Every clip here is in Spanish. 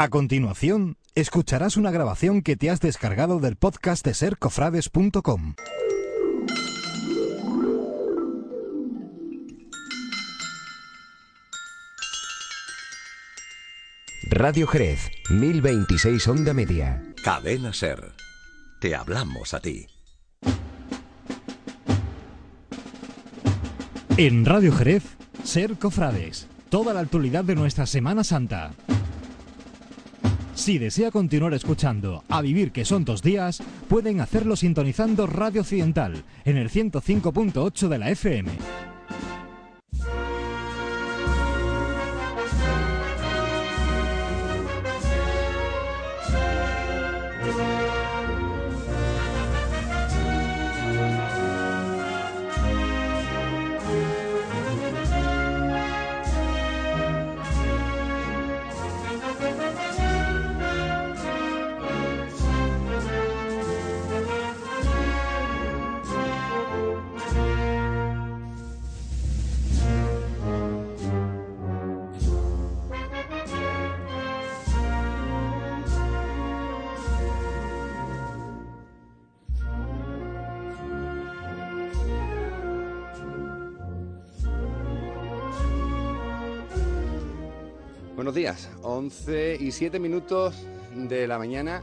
A continuación, escucharás una grabación que te has descargado del podcast de sercofrades.com. Radio Jerez, 1026 Onda Media. Cadena Ser. Te hablamos a ti. En Radio Jerez, Ser Cofrades. Toda la actualidad de nuestra Semana Santa. Si desea continuar escuchando A Vivir que son dos días, pueden hacerlo sintonizando Radio Occidental en el 105.8 de la FM. Días, 11 y 7 minutos de la mañana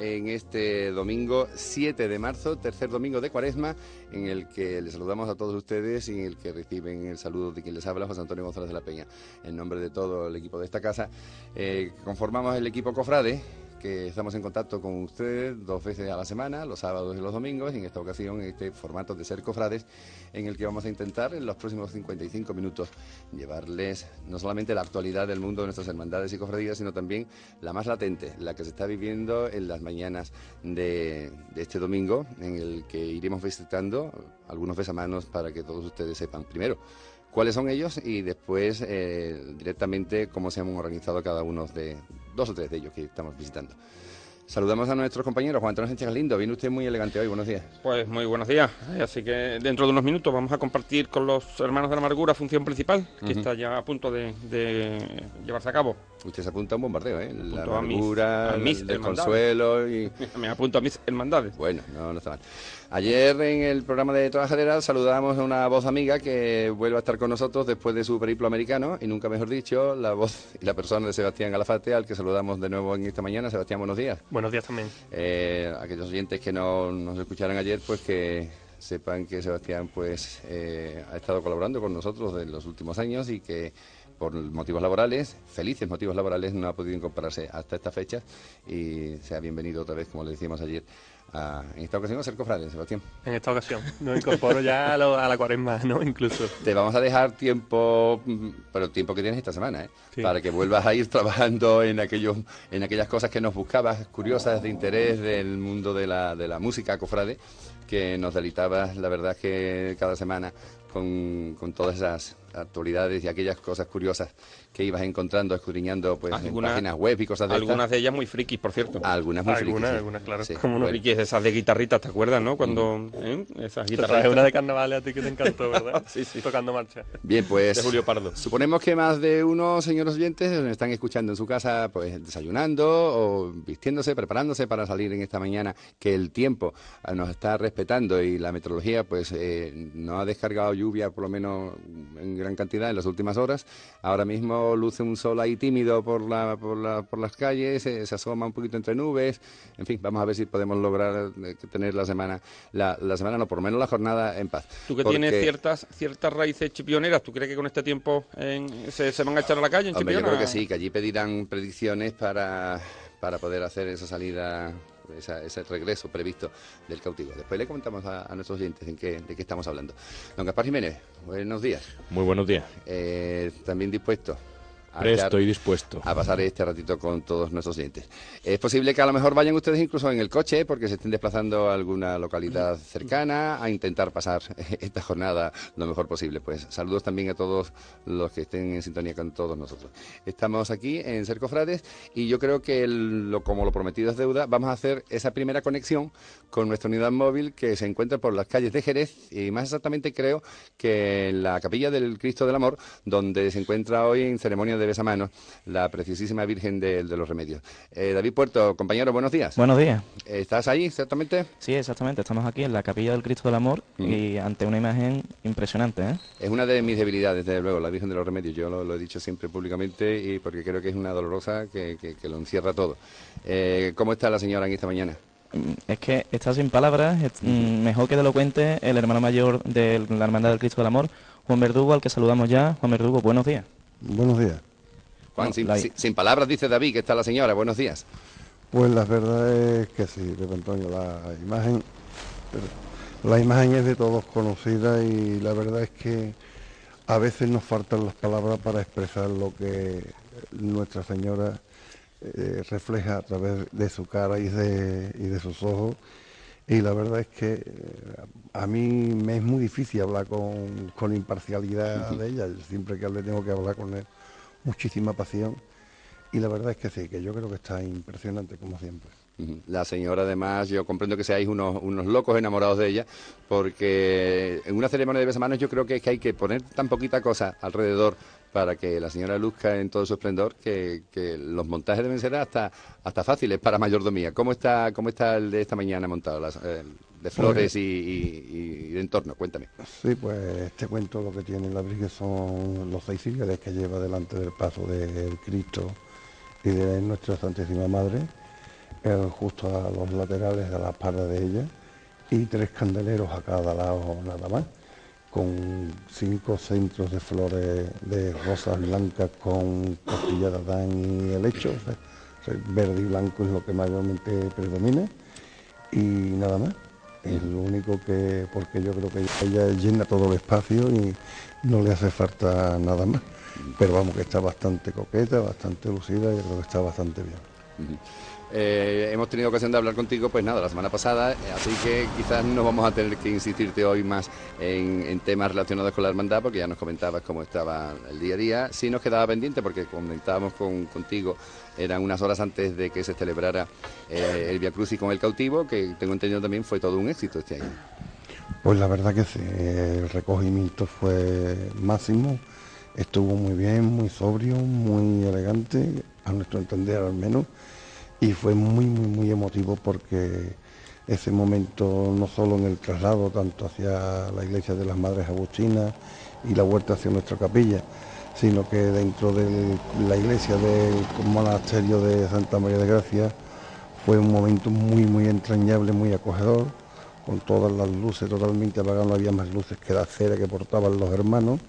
en este domingo 7 de marzo, tercer domingo de cuaresma, en el que les saludamos a todos ustedes y en el que reciben el saludo de quien les habla, José Antonio González de la Peña. En nombre de todo el equipo de esta casa, eh, conformamos el equipo Cofrade, que estamos en contacto con ustedes dos veces a la semana, los sábados y los domingos, y en esta ocasión en este formato de ser cofrades, en el que vamos a intentar en los próximos 55 minutos llevarles no solamente la actualidad del mundo de nuestras hermandades y cofradías, sino también la más latente, la que se está viviendo en las mañanas de, este domingo, en el que iremos visitando algunos besamanos para que todos ustedes sepan. Primero cuáles son ellos y después eh, directamente cómo se han organizado cada uno de dos o tres de ellos que estamos visitando. Saludamos a nuestros compañeros. Juan Antonio Sánchez Lindo, viene usted muy elegante hoy. Buenos días. Pues muy buenos días. Así que dentro de unos minutos vamos a compartir con los hermanos de la amargura función principal, que está ya a punto de, de, llevarse a cabo. Usted se apunta a un bombardeo, ¿eh? La a amargura, a mis, el consuelo y... Me apunto a mis hermandades. Bueno, no, no está mal. Ayer en el programa de Trabajadera saludamos a una voz amiga que vuelve a estar con nosotros después de su periplo americano y nunca mejor dicho, la voz y la persona de Sebastián Galafate, al que saludamos de nuevo en esta mañana. Sebastián, buenos días. Buenos días también. Eh, aquellos oyentes que no nos escucharon ayer, pues que sepan que Sebastián pues eh, ha estado colaborando con nosotros en los últimos años y que por motivos laborales, felices motivos laborales, no ha podido incorporarse hasta esta fecha y sea bienvenido otra vez, como le decíamos ayer, a, en esta ocasión a ser cofrade, Sebastián. En esta ocasión, nos incorporo ya a, lo, a, la cuaresma, ¿no? Incluso. Te vamos a dejar tiempo, pero tiempo que tienes esta semana, ¿eh? Sí. Para que vuelvas a ir trabajando en, aquellos, en aquellas cosas que nos buscabas, curiosas, de interés del mundo de la, de la música cofrade, que nos deleitabas, la verdad, que cada semana con, con todas esas actualidades y aquellas cosas curiosas que ibas encontrando, escudriñando pues, Alguna, en páginas web y cosas de Algunas estas. de ellas muy frikis, por cierto. Algunas muy algunas, frikis. Algunas, claro. Sí, Como unos bueno. frikis esas de guitarritas, ¿te acuerdas, no? Cuando... Mm. ¿eh? Esas Te guitarritas. traje una de carnavales a ti que te encantó, ¿verdad? Sí, sí. Tocando marcha. Bien, pues De Julio Pardo. suponemos que más de uno, señores oyentes, nos están escuchando en su casa, pues desayunando o vistiéndose, preparándose para salir en esta mañana, que el tiempo eh, nos está respetando y la meteorología, pues eh, no ha descargado lluvia, por lo menos en gran cantidad en las últimas horas. Ahora mismo luce un sol ahí tímido por, la, por, la, por las calles, eh, se asoma un poquito entre nubes. En fin, vamos a ver si podemos lograr eh, tener la semana, la, la semana, no, por lo menos la jornada en paz. Tú que Porque- tienes ciertas ciertas raíces chipioneras, ¿tú crees que con este tiempo en- se, se van a echar a la calle en Hombre, yo Chipiona? creo que sí, que allí pedirán predicciones para, para poder hacer esa salida, esa- ese regreso previsto del cautivo. Después le comentamos a, a nuestros oyentes en qué, de qué estamos hablando. Don Gaspar Jiménez, buenos días. Muy buenos días. Eh, también dispuesto a, Presto echar- y dispuesto. a pasar este ratito con todos nuestros oyentes. Es posible que a lo mejor vayan ustedes incluso en el coche porque se estén desplazando a alguna localidad cercana a intentar pasar esta jornada lo mejor posible. Pues saludos también a todos los que estén en sintonía con todos nosotros. Estamos aquí en Cercofrades y yo creo que el- lo, como lo prometido es deuda, vamos a hacer esa primera conexión con nuestra unidad móvil que se encuentra por las calles de Jerez y más exactamente creo que en la capilla del Cristo del Amor, donde se encuentra hoy en ceremonia de de Besamanos, la preciosísima Virgen de, de los Remedios. Eh, David Puerto, compañero, buenos días. Buenos días. ¿Estás ahí exactamente? Sí, exactamente. Estamos aquí en la Capilla del Cristo del Amor y ante una imagen impresionante. ¿eh? Es una de mis debilidades, desde luego, la Virgen de los Remedios. Yo lo, lo he dicho siempre públicamente y porque creo que es una dolorosa que, que- que lo encierra todo. Eh, ¿Cómo está la señora en esta mañana? Mm, Es que está sin palabras. es- mm, mejor que te lo cuente el hermano mayor de la Hermandad del Cristo del Amor, Juan Verdugo, al que saludamos ya. Juan Verdugo, buenos días. Buenos días. Juan, No, sin, la- sin- sin palabras dice David que está la señora. Buenos días. Pues la verdad es que sí, Pepe Antonio, la imagen, la imagen es de todos conocida y la verdad es que a veces nos faltan las palabras para expresar lo que Nuestra Señora eh, refleja a través de su cara y de, y de sus ojos. Y la verdad es que eh, a mí me es muy difícil hablar con, con imparcialidad de ella. Siempre que hable tengo que hablar con él. Muchísima pasión. Y la verdad es que sí, que yo creo que está impresionante como siempre. La señora, además, yo comprendo que seáis unos, unos locos enamorados de ella, porque en una ceremonia de besamanos yo creo que, es que hay que poner tan poquita cosa alrededor para que la señora luzca en todo su esplendor, que, que los montajes deben ser hasta, hasta fáciles para mayordomía. ¿Cómo está, cómo está el de esta mañana montado? Eh, de flores y, y- y de entorno, cuéntame. Sí, pues te cuento lo que tiene la Virgen son los seis círculos que lleva delante del paso del Cristo y de nuestra Santísima Madre, justo a los laterales de la espalda de ella, y tres candeleros a cada lado nada más, con cinco centros de flores de rosas blancas con costilla de Adán y helecho, o sea, verde y blanco es lo que mayormente predomina, y nada más. Es lo único que, porque yo creo que ella llena todo el espacio y no le hace falta nada más. Pero vamos, que está bastante coqueta, bastante lucida y creo que está bastante bien. Eh, hemos tenido ocasión de hablar contigo, pues nada, la semana pasada, eh, así que quizás no vamos a tener que insistirte hoy más en, temas relacionados con la hermandad, porque ya nos comentabas cómo estaba el día a día. Sí nos quedaba pendiente, porque comentábamos con, contigo, eran unas horas antes de que se celebrara eh, el Via Crucis con el cautivo, que tengo entendido también fue todo un éxito este año. Pues la verdad que sí, el recogimiento fue máximo, estuvo muy bien, muy sobrio, muy elegante, a nuestro entender al menos, y fue muy, muy, muy emotivo porque ese momento, no solo en el traslado, tanto hacia la iglesia de las Madres Agustinas y la vuelta hacia nuestra capilla, sino que dentro de la iglesia del monasterio de Santa María de Gracia fue un momento muy, muy entrañable, muy acogedor, con todas las luces totalmente apagadas, no había más luces que la cera que portaban los hermanos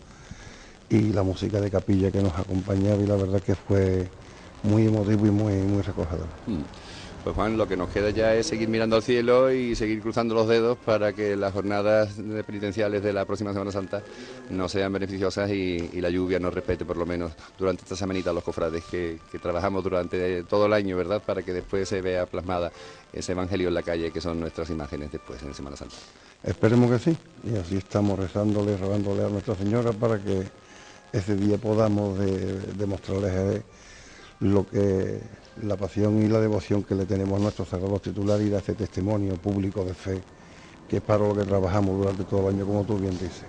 y la música de capilla que nos acompañaba y la verdad que fue muy emotivo y muy, muy recogedor. Mm. Pues Juan, lo que nos queda ya es seguir mirando al cielo y seguir cruzando los dedos para que las jornadas de penitenciales de la próxima Semana Santa no sean beneficiosas y, y la lluvia nos respete por lo menos durante esta semanita los cofrades que, que trabajamos durante todo el año, ¿verdad? Para que después se vea plasmada ese evangelio en la calle que son nuestras imágenes después en Semana Santa. Esperemos que sí, y así estamos rezándole, rogándole a Nuestra Señora para que ese día podamos de- demostrarles él lo que la pasión y la devoción que le tenemos a nuestros sagrados titulares y de ese testimonio público de fe, que es para lo que trabajamos durante todo el año, como tú bien dices.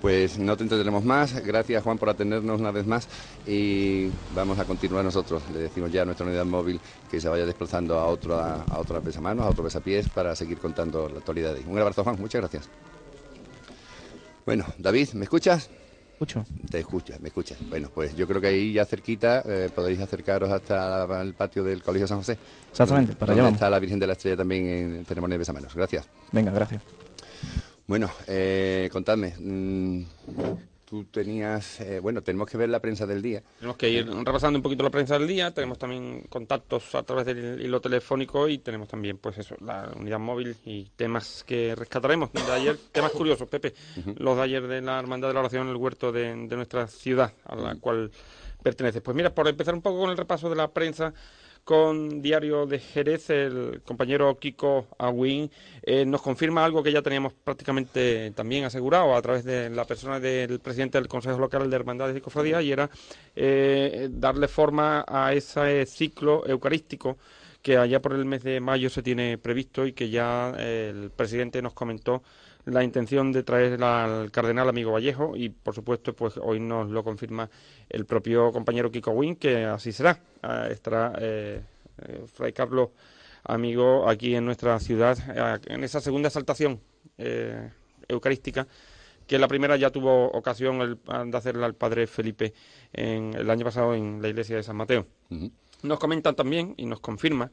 Pues no te entretenemos más. Gracias Juan por atendernos una vez más y vamos a continuar nosotros. Le decimos ya a nuestra unidad móvil que se vaya desplazando a otro a, otra a otro besapiés para seguir contando la actualidad. de ahí. Un abrazo Juan, muchas gracias. Bueno, David, ¿me escuchas? Escucho. Te escuchas, me escuchas. Bueno, pues yo creo que ahí ya cerquita eh, podéis acercaros hasta el patio del Colegio San José. Exactamente, para allá está la Virgen de la Estrella también en ceremonia de besamanos. Gracias. Venga, gracias. Bueno, eh, contadme. mm, tú tenías, eh, bueno, tenemos que ver la prensa del día. Tenemos que ir repasando un poquito la prensa del día, tenemos también contactos a través del hilo telefónico y tenemos también, pues eso, la unidad móvil y temas que rescataremos de ayer, temas curiosos, Pepe, los de ayer de la Hermandad de la Oración en el huerto de, de nuestra ciudad, a la cual perteneces. Pues mira, por empezar un poco con el repaso de la prensa, con Diario de Jerez, el compañero Kiko Agüín eh, nos confirma algo que ya teníamos prácticamente también asegurado a través de la persona del presidente del Consejo Local de Hermandades y Cofradías y era eh, darle forma a ese ciclo eucarístico que allá por el mes de mayo se tiene previsto y que ya eh, el presidente nos comentó la intención de traer al cardenal amigo Vallejo y por supuesto pues hoy nos lo confirma el propio compañero Kiko Win que así será. Ah, estará eh, eh, Fray Carlos amigo aquí en nuestra ciudad eh, en esa segunda exaltación eh, eucarística que la primera ya tuvo ocasión el- de hacerla al padre Felipe en, el año pasado en la iglesia de San Mateo. Nos comentan también y nos confirma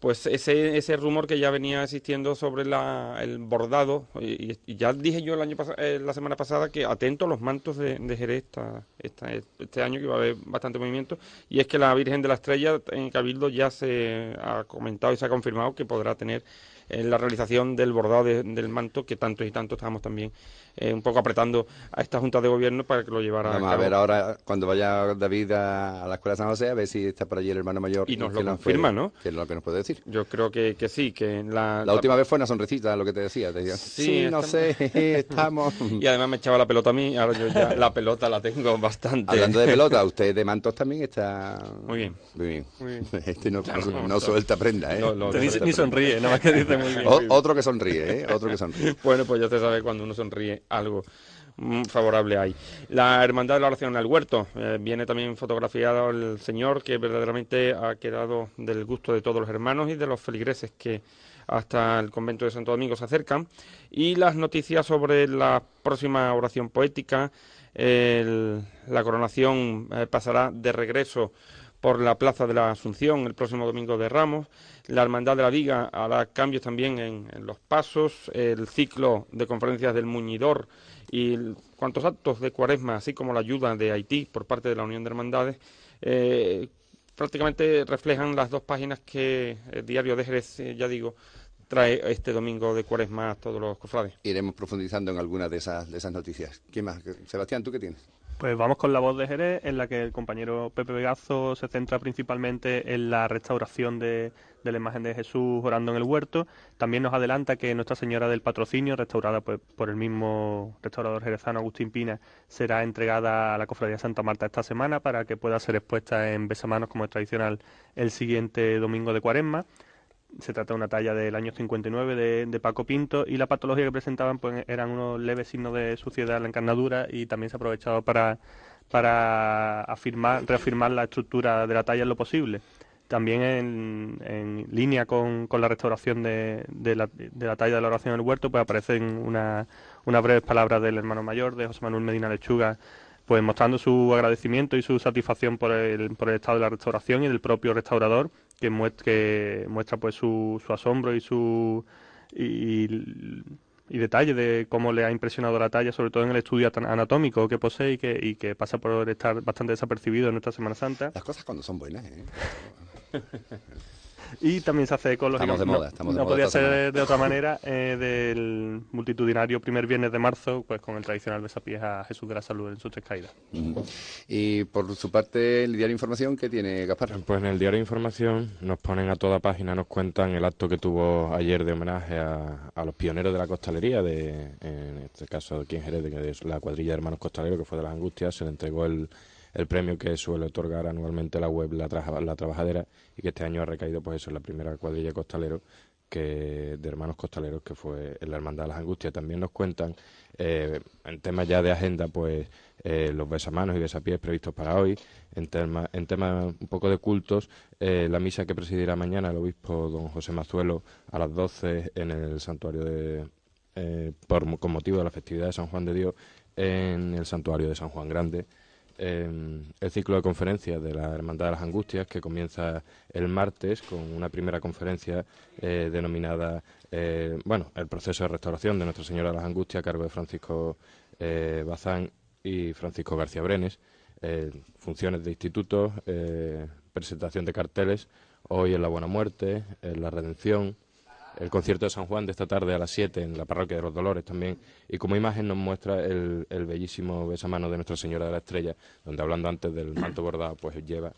pues ese, ese rumor que ya venía existiendo sobre la, el bordado y, ya dije yo el año eh, la semana pasada que atento a los mantos de, de Jerez esta- esta- este año que va a haber bastante movimiento y es que la Virgen de la Estrella en Cabildo ya se ha comentado y se ha confirmado que podrá tener eh, la realización del bordado de- del manto que tantos y tantos estamos también eh, un poco apretando a esta Junta de Gobierno para que lo llevara Vamos a a cabo. ver ahora, cuando vaya David a, a la Escuela de San José, a ver si está por allí el hermano mayor. Y nos lo nos confirma, puede- ¿no? Que es lo que nos puede decir. Yo creo que, que sí, que la, La última vez fue una sonrisita, lo que te decía. Te decía, Sí, sí, no sé, estamos... Y además me echaba la pelota a mí, ahora yo ya la pelota la tengo bastante. Hablando de pelota, usted de mantos también está... Muy bien. Muy bien. Muy bien. Este no, no, no, suelta prenda, ¿eh? no, no, No Ni, suelta ni prenda. sonríe, nada más que dice muy bien. O- otro que sonríe, ¿eh? Otro que sonríe. Bueno, pues ya se sabe cuando uno sonríe algo mm, favorable hay. La Hermandad de la Oración en el Huerto. eh, viene también fotografiado el Señor que verdaderamente ha quedado del gusto de todos los hermanos y de los feligreses que hasta el convento de Santo Domingo se acercan. Y las noticias sobre la próxima oración poética. el- la coronación eh, pasará de regreso por la Plaza de la Asunción el próximo domingo de Ramos. La Hermandad de la Viga hará cambios también en, los pasos. El ciclo de conferencias del Muñidor y cuantos actos de cuaresma, así como la ayuda de Haití por parte de la Unión de Hermandades, eh, prácticamente reflejan las dos páginas que el diario de Jerez, eh, ya digo, trae este domingo de cuaresma a todos los cofrades. Iremos profundizando en algunas de esas, de esas noticias. ¿Quién más? Sebastián, ¿tú qué tienes? Pues vamos con la voz de Jerez, en la que el compañero Pepe Vegazo se centra principalmente en la restauración de, de la imagen de Jesús orando en el huerto. También nos adelanta que Nuestra Señora del Patrocinio, restaurada pues, por el mismo restaurador jerezano Agustín Pina, será entregada a la Cofradía Santa Marta esta semana para que pueda ser expuesta en besamanos como es tradicional el siguiente domingo de Cuaresma. Se trata de una talla del año 59 de, de Paco Pinto y la patología que presentaban pues eran unos leves signos de suciedad en la encarnadura y también se ha aprovechado para, para afirmar, reafirmar la estructura de la talla en lo posible. También en, en línea con, con la restauración de, de, la, de la talla de la oración del huerto pues aparecen una- unas breves palabras del hermano mayor de José Manuel Medina Lechuga pues mostrando su agradecimiento y su satisfacción por el, por el estado de la restauración y del propio restaurador que muestra, que muestra pues su, su asombro y su y, y detalle de cómo le ha impresionado la talla, sobre todo en el estudio anatómico que posee y que, y que pasa por estar bastante desapercibido en nuestra Semana Santa. Las cosas cuando son buenas, ¿eh? Y también se hace eco, Estamos de no- moda, estamos de no moda podía ser semana. de otra manera eh, del multitudinario primer viernes de marzo, pues con el tradicional besapiés a Jesús de la Salud en sus tres caídas. Y por su parte, el diario Información, ¿qué tiene Gaspar? Pues en el diario de Información nos ponen a toda página, nos cuentan el acto que tuvo ayer de homenaje a, a los pioneros de la costalería, de, en este caso aquí en Jerez, de que es la cuadrilla de hermanos costaleros que fue de las Angustias, se le entregó el, el premio que suele otorgar anualmente la web La, Traja- Trabajadera y que este año ha recaído pues eso en la primera cuadrilla costalero que de hermanos costaleros que fue en la Hermandad de las Angustias. También nos cuentan eh, en temas ya de agenda pues eh, los besamanos y besapiés previstos para hoy, en tema- en temas un poco de cultos, eh, la misa que presidirá mañana el obispo don José Mazuelo a las 12 en el santuario de eh, por, con motivo de la festividad de San Juan de Dios en el santuario de San Juan Grande. El ciclo de conferencias de la Hermandad de las Angustias que comienza el martes con una primera conferencia eh, denominada, eh, bueno, el proceso de restauración de Nuestra Señora de las Angustias a cargo de Francisco eh, Bazán y Francisco García Brenes. Funciones de institutos, presentación de carteles, hoy en la Buena Muerte, en la Redención, el concierto de San Juan de esta tarde a las 7 en la parroquia de los Dolores también. Y como imagen nos muestra el, el bellísimo besamano de Nuestra Señora de la Estrella, donde hablando antes del manto bordado, pues lleva,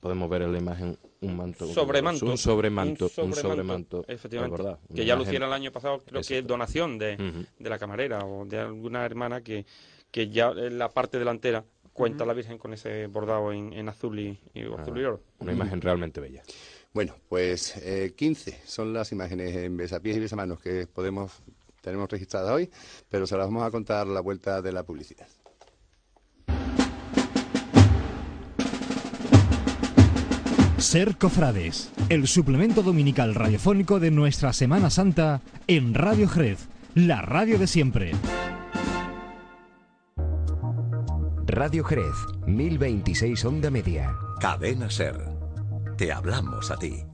podemos ver en la imagen un manto. Sobremanto. Un sobremanto, un Un sobremanto, efectivamente. bordado. Que ya hiciera el año pasado, creo que es donación de, de la camarera o de alguna hermana que, que ya en la parte delantera cuenta la Virgen con ese bordado en, en azul y, y azul y oro. Una imagen realmente bella. Bueno, pues eh, 15 son las imágenes en besapiés y besamanos que podemos tenemos registradas hoy, pero se las vamos a contar la vuelta de la publicidad. Ser Cofrades, el suplemento dominical radiofónico de nuestra Semana Santa en Radio Jerez, la radio de siempre. Radio Jerez, 1026 Onda Media. Cadena Ser. Te hablamos a ti.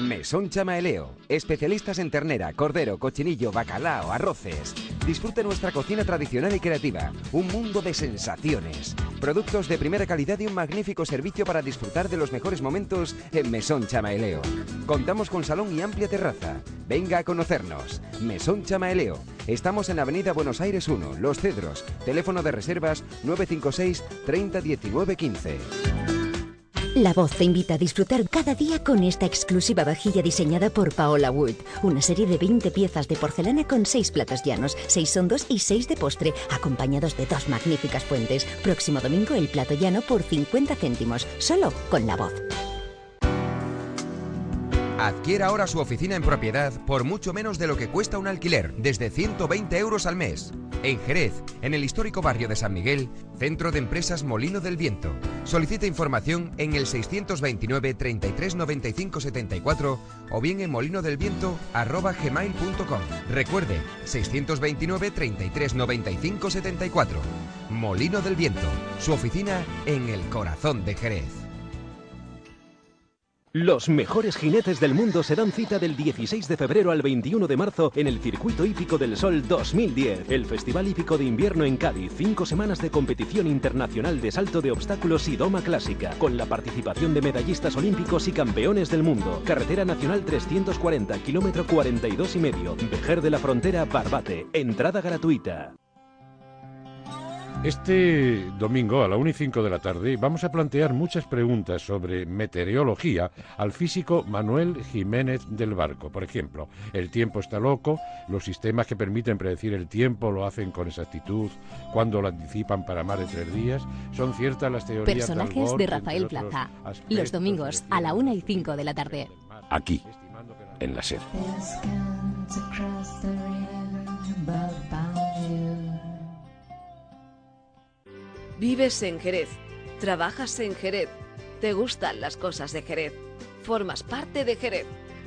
Mesón Chamaeleo, especialistas en ternera, cordero, cochinillo, bacalao, arroces. Disfrute nuestra cocina tradicional y creativa, un mundo de sensaciones. Productos de primera calidad y un magnífico servicio para disfrutar de los mejores momentos en Mesón Chamaeleo. Contamos con salón y amplia terraza. Venga a conocernos. Mesón Chamaeleo. Estamos en Avenida Buenos Aires 1, Los Cedros. Teléfono de reservas 956 30 19 15. La Voz te invita a disfrutar cada día con esta exclusiva vajilla diseñada por Paola Wood. Una serie de 20 piezas de porcelana con 6 platos llanos, 6 hondos y 6 de postre, acompañados de dos magníficas fuentes. Próximo domingo el plato llano por 50 céntimos, solo con La Voz. Adquiera ahora su oficina en propiedad por mucho menos de lo que cuesta un alquiler, desde 120 euros al mes. En Jerez, en el histórico barrio de San Miguel, Centro de Empresas Molino del Viento. Solicita información en el 629 33 95 74 o bien en molinodelviento@gmail.com. Recuerde, 629 33 95 74. Molino del Viento, su oficina en el corazón de Jerez. Los mejores jinetes del mundo se dan cita del 16 de febrero al 21 de marzo en el Circuito Hípico del Sol 2010, el Festival Hípico de Invierno en Cádiz. Cinco semanas de competición internacional de salto de obstáculos y doma clásica, con la participación de medallistas olímpicos y campeones del mundo. Carretera Nacional 340, kilómetro 42 y medio. Vejer de la Frontera, Barbate. Entrada gratuita. Este domingo a la 1 y 5 de la tarde vamos a plantear muchas preguntas sobre meteorología al físico Manuel Jiménez del Barco. Por ejemplo, el tiempo está loco, los sistemas que permiten predecir el tiempo lo hacen con exactitud, cuando lo anticipan para más de tres días, son ciertas las teorías Personajes de Rafael Plaza. Los domingos a la 1 y 5 de la tarde. Aquí, en la SER. Vives en Jerez, trabajas en Jerez, te gustan las cosas de Jerez, formas parte de Jerez.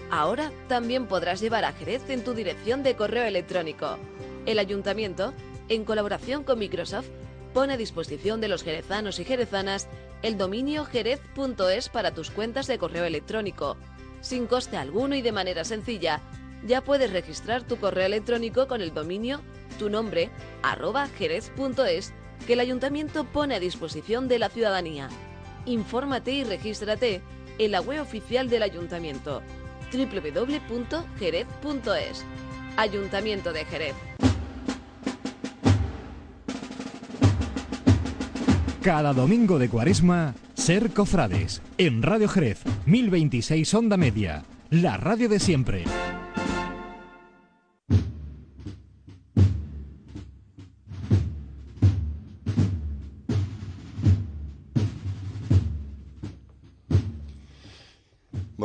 Ahora también podrás llevar a Jerez en tu dirección de correo electrónico. El ayuntamiento, en colaboración con Microsoft, pone a disposición de los jerezanos y jerezanas el dominio jerez.es para tus cuentas de correo electrónico. Sin coste alguno y de manera sencilla, ya puedes registrar tu correo electrónico con el dominio tu nombre arroba jerez.es que el ayuntamiento pone a disposición de la ciudadanía. Infórmate y regístrate en la web oficial del ayuntamiento www.jerez.es. Ayuntamiento de Jerez. Cada domingo de cuaresma, Ser Cofrades, en Radio Jerez, 1026 Onda Media, la radio de siempre.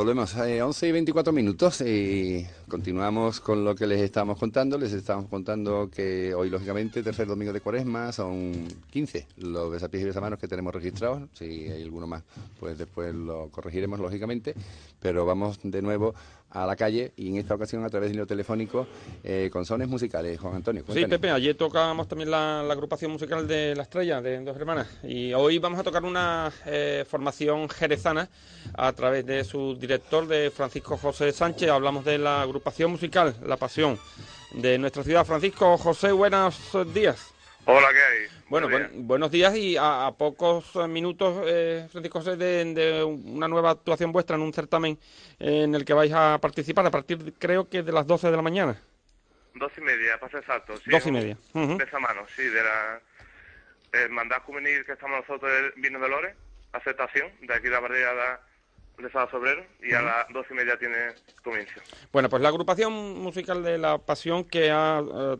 Volvemos a 11 y 24 minutos y continuamos con lo que les estábamos contando. Les estábamos contando que hoy, lógicamente, tercer domingo de cuaresma, son 15 los besapiés y besamanos que tenemos registrados. Si hay alguno más, pues después lo corregiremos, lógicamente. Pero vamos de nuevo a la calle y en esta ocasión a través del hilo telefónico eh, con sones musicales. Juan Antonio. Sí. Pepe, ayer tocábamos también la, la agrupación musical de La Estrella, de Dos Hermanas, y hoy vamos a tocar una eh, formación jerezana a través de su director, de Francisco José Sánchez. Hablamos de la agrupación musical La Pasión de nuestra ciudad. Francisco José, buenos días. Hola, ¿qué hay? Bueno, buen- buenos días y a, a pocos eh, minutos, eh, Francisco José, de, de una nueva actuación vuestra en un certamen en el que vais a participar a partir, creo que de las 12 de la mañana. Dos y media, pasa exacto. Sí, Dos y media. De esa mano, sí, de la hermandad juvenil que estamos nosotros, el Vino de Lores, aceptación, de aquí de la barriada de Sábado Sobrero y a las dos y media tiene comienzo. Bueno, pues la agrupación musical de La Pasión que ha eh,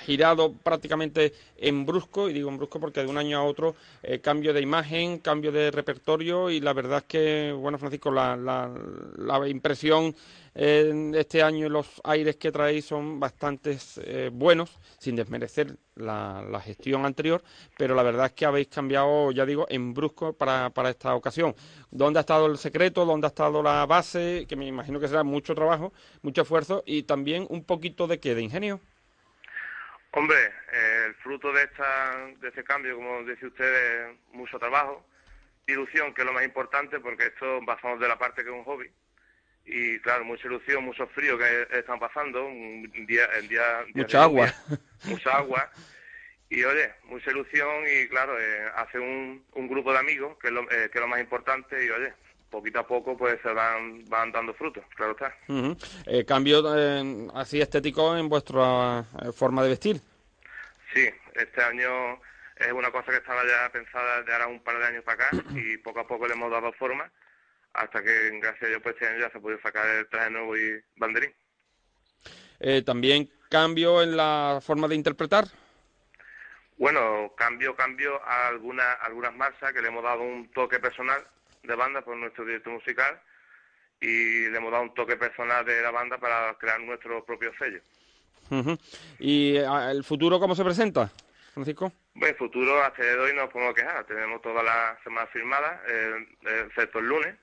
girado prácticamente en brusco, y digo en brusco porque de un año a otro eh, cambio de imagen, cambio de repertorio y la verdad es que, bueno, Francisco, la, la, la impresión eh, este año los aires que traéis son bastante buenos, sin desmerecer la, la, gestión anterior, pero la verdad es que habéis cambiado, ya digo, en brusco para, para esta ocasión. ¿Dónde ha estado el secreto? ¿Dónde ha estado la base? Que me imagino que será mucho trabajo, mucho esfuerzo y también un poquito de qué, de ingenio. Hombre, eh, el fruto de esta de este cambio, como dice usted, es mucho trabajo, ilusión, que es lo más importante, porque esto pasamos de la parte que es un hobby. Y claro, mucha ilusión, mucho frío que están pasando, un día, el día, mucha agua. mucha agua. Y oye, mucha ilusión y claro, eh, hace un, un grupo de amigos, que es, lo, eh, que es lo más importante, y oye, poquito a poco pues se van, van dando frutos, claro está. eh, ¿Cambio eh, así estético en vuestra eh, forma de vestir? Sí, este año es una cosa que estaba ya pensada de ahora un par de años para acá y poco a poco le hemos dado forma hasta que gracias a Dios pues este año ya se ha podido sacar el traje nuevo y banderín. Eh, ¿También cambio en la forma de interpretar? Bueno, cambio, cambio a algunas, algunas marchas que le hemos dado un toque personal de banda por nuestro director musical y le hemos dado un toque personal de la banda para crear nuestro propio sello. Uh -huh. ¿Y el futuro cómo se presenta, Francisco? Bueno, el futuro hasta de hoy no nos podemos quejar. Tenemos toda la semana firmada, eh, excepto el lunes.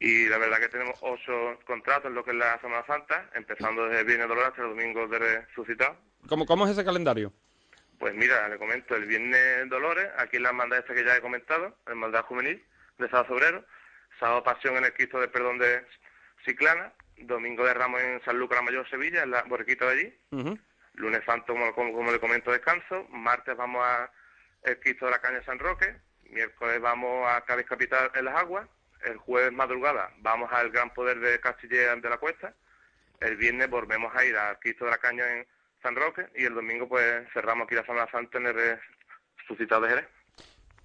Y la verdad que tenemos ocho contratos en lo que es la Semana Santa, empezando desde Viernes Dolor hasta el Domingo de Resucitado. ¿Cómo, ¿Cómo es ese calendario? Pues mira, le comento, el Viernes Dolores, aquí en la hermandad esta que ya he comentado, la hermandad juvenil de Sábado Sobrero, Sábado Pasión en el Cristo del Perdón de Ciclana, Domingo de Ramos en San Lucas la Mayor Sevilla, en la borriquita de allí, Uh -huh. lunes santo, como, como, como, le comento, descanso, martes vamos a el Cristo de la Caña de San Roque, miércoles vamos a Cádiz Capital en las Aguas, el jueves madrugada vamos al Gran Poder de Castilla de la Cuesta, el viernes volvemos a ir al Cristo de la Caña en San Roque y el domingo pues cerramos aquí la Semana Santa en el Resucitado de Jerez.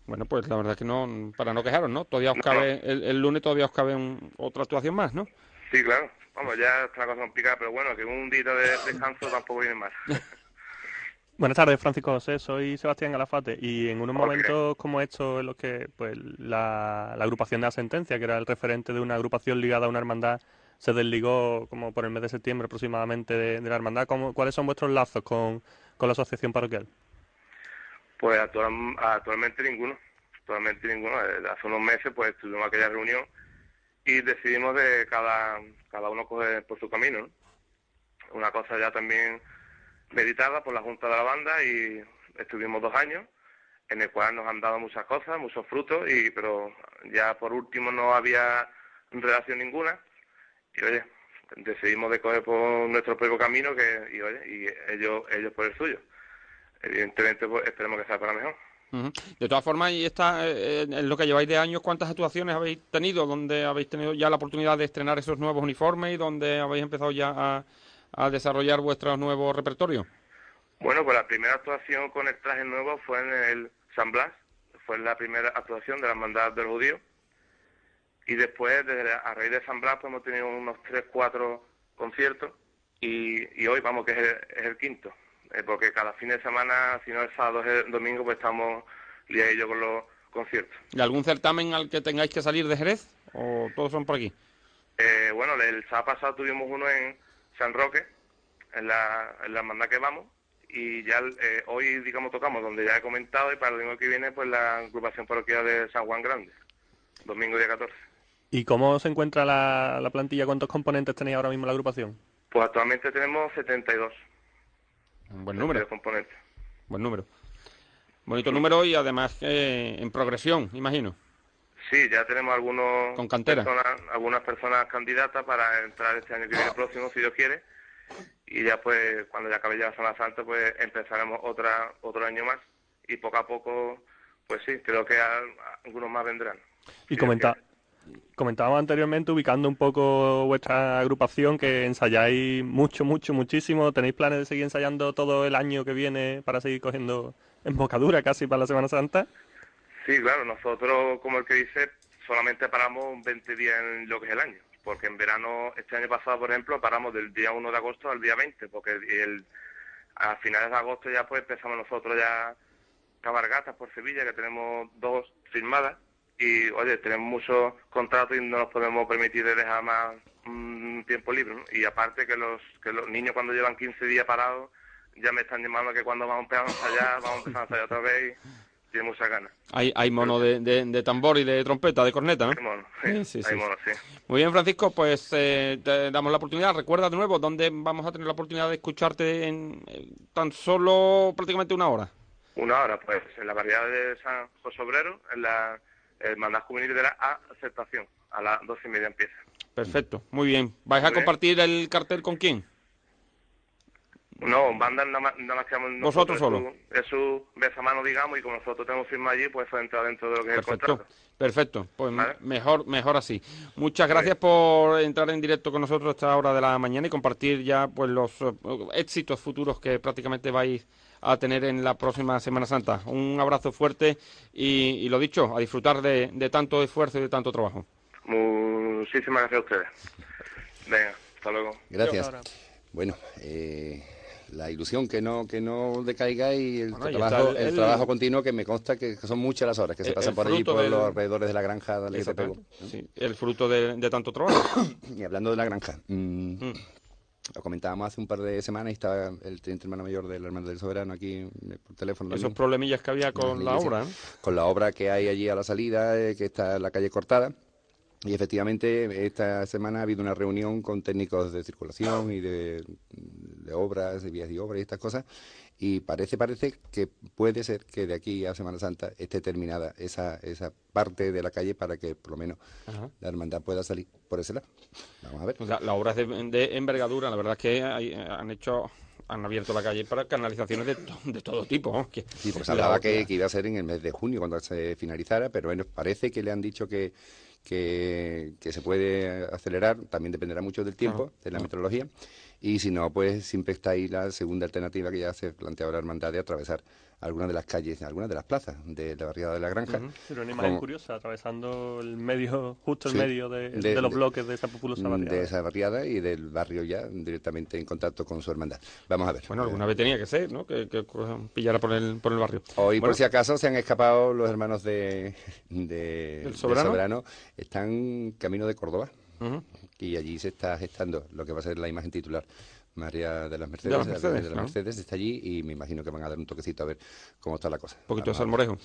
Bueno, pues la verdad que no, para no quejaros, ¿no? Todavía os cabe, no. el, el, lunes todavía os cabe un, otra actuación más, ¿no? Sí, claro. Vamos, ya es una cosa complicada, pero bueno, que un día de descanso tampoco viene mal. Buenas tardes, Francisco José. Soy Sebastián Galafate y en unos momentos como estos en los que pues la, la, agrupación de la sentencia, que era el referente de una agrupación ligada a una hermandad, se desligó como por el mes de septiembre aproximadamente de, de la hermandad. ¿Cómo, ¿Cuáles son vuestros lazos con, con la asociación parroquial? Pues actual, actualmente ninguno. Actualmente ninguno. Hace unos meses pues tuvimos aquella reunión y decidimos de cada, cada uno coger por su camino. ¿no? Una cosa ya también meditada por la Junta de la Banda y estuvimos dos años en el cual nos han dado muchas cosas, muchos frutos, y pero ya por último no había relación ninguna y oye, decidimos de coger por nuestro propio camino que y oye, y ellos, ellos por el suyo. Evidentemente pues, esperemos que sea para mejor. De todas formas, y está eh, en lo que lleváis de años, ¿cuántas actuaciones habéis tenido? ¿Dónde habéis tenido ya la oportunidad de estrenar esos nuevos uniformes y donde habéis empezado ya a, a desarrollar vuestro nuevo repertorio? Bueno, pues la primera actuación con el traje nuevo fue en el San Blas, fue la primera actuación de la Hermandad del Judío. Y después, desde, a raíz de San Blas, pues hemos tenido unos tres, cuatro conciertos. Y, y hoy, vamos, que es el, es el quinto. Eh, porque cada fin de semana, si no es sábado, es el domingo, pues estamos día y yo con los conciertos. ¿Y algún certamen al que tengáis que salir de Jerez? ¿O todos son por aquí? Eh, bueno, el sábado pasado tuvimos uno en San Roque, en la, en la hermandad que vamos, y ya eh, hoy, digamos, tocamos donde ya he comentado, y para el domingo que viene, pues la agrupación parroquial de San Juan Grande, domingo día 14. ¿Y cómo se encuentra la, la plantilla? ¿Cuántos componentes tenéis ahora mismo en la agrupación? Pues actualmente tenemos 72. Un buen número. componentes. Buen número. Bonito número y además eh, en progresión, imagino. Sí, ya tenemos algunos con cantera. Personas, algunas personas candidatas para entrar este año que viene próximo, si Dios quiere. Y ya pues, cuando ya acabe ya la Semana Santa, pues empezaremos otra otro año más. Y poco a poco, pues sí, creo que algunos más vendrán. Y si comenta comentábamos anteriormente, ubicando un poco vuestra agrupación, que ensayáis mucho, mucho, muchísimo. ¿Tenéis planes de seguir ensayando todo el año que viene para seguir cogiendo embocadura casi para la Semana Santa? Sí, claro, nosotros, como el que dice, solamente paramos 20 días en lo que es el año, porque en verano, este año pasado, por ejemplo, paramos del día 1 de agosto al día 20, porque el, a finales de agosto ya pues empezamos nosotros ya cabargatas por Sevilla, que tenemos dos firmadas, y oye, tenemos muchos contratos y no nos podemos permitir de dejar más mm, tiempo libre. Y aparte que los, que los niños cuando llevan 15 días parados, ya me están llamando que cuando vamos a empezar a ensayar, vamos a empezar a ensayar otra vez tiene muchas ganas. Hay, hay mono de, de- de tambor y de trompeta, de corneta, ¿no? Hay mono, sí, Sí, sí, hay sí. mono, sí. Muy bien, Francisco, pues eh, te damos la oportunidad. Recuerda de nuevo dónde vamos a tener la oportunidad de escucharte en eh, tan solo prácticamente una hora. Una hora, pues, en la variedad de San José Obrero, en la Hermandad Juvenil de la Aceptación, a las doce y media empieza. Perfecto, muy bien. ¿Vais a bien. compartir el cartel con quién? No, banda nada más, nada más que vamos Vosotros nosotros, Es su, es su besamano, digamos, y como nosotros tenemos firma allí, pues eso entra dentro de lo que es el Perfecto, contrato. perfecto. Pues mejor, mejor así. Muchas gracias por entrar en directo con nosotros a esta hora de la mañana y compartir ya pues los eh, éxitos futuros que prácticamente vais a tener en la próxima Semana Santa. Un abrazo fuerte y, y lo dicho, a disfrutar de, de tanto esfuerzo y de tanto trabajo. Muchísimas gracias a ustedes. Venga, hasta luego. Gracias. Bueno, eh, la ilusión que no que no decaiga y el Bueno, trabajo el- trabajo continuo que me consta que, que son muchas las horas que se pasan por allí por del- los alrededores de la granja de. Exactamente. Sí, el fruto de, de tanto trabajo. Y hablando de la granja, mm, lo comentábamos hace un par de semanas y estaba el teniente hermano mayor del hermano del soberano aquí eh, por teléfono. Esos también. problemillas que había en con la iglesia, obra. ¿eh? Con la obra que hay allí a la salida, eh, que está la calle cortada. Y efectivamente, esta semana ha habido una reunión con técnicos de circulación y de, de obras, de vías y obras y estas cosas. Y parece, parece que puede ser que de aquí a Semana Santa esté terminada esa, esa parte de la calle para que por lo menos Ajá. la hermandad pueda salir por ese lado. Vamos a ver. La, la obra es de, de envergadura, la verdad es que hay- han hecho, han abierto la calle para canalizaciones de, to- de todo tipo. ¿no? Que- Sí, porque se la hablaba que, que iba a ser en el mes de junio cuando se finalizara, pero bueno, parece que le han dicho que, que, que se puede acelerar, también dependerá mucho del tiempo, de la meteorología, y si no, pues siempre está ahí la segunda alternativa que ya se planteaba la hermandad de atravesar algunas de las calles, algunas de las plazas de la barriada de la granja. Pero una imagen como- curiosa, atravesando el medio, justo el Sí, medio de, de- de los de- bloques de esa populosa barriada. de esa barriada y del barrio ya directamente en contacto con su hermandad. Vamos a ver. Bueno, alguna vez tenía que ser, ¿no? Que, que pillara por el, por el barrio. Hoy, Bueno, por si acaso, se han escapado los hermanos de, de- ¿Del del Soberano? Están camino de Córdoba y allí se está gestando lo que va a ser la imagen titular. María de las Mercedes, De las la Mercedes, Virgen de las claro. Mercedes está allí y me imagino que van a dar un toquecito a ver cómo está la cosa. Un poquito de salmorejo.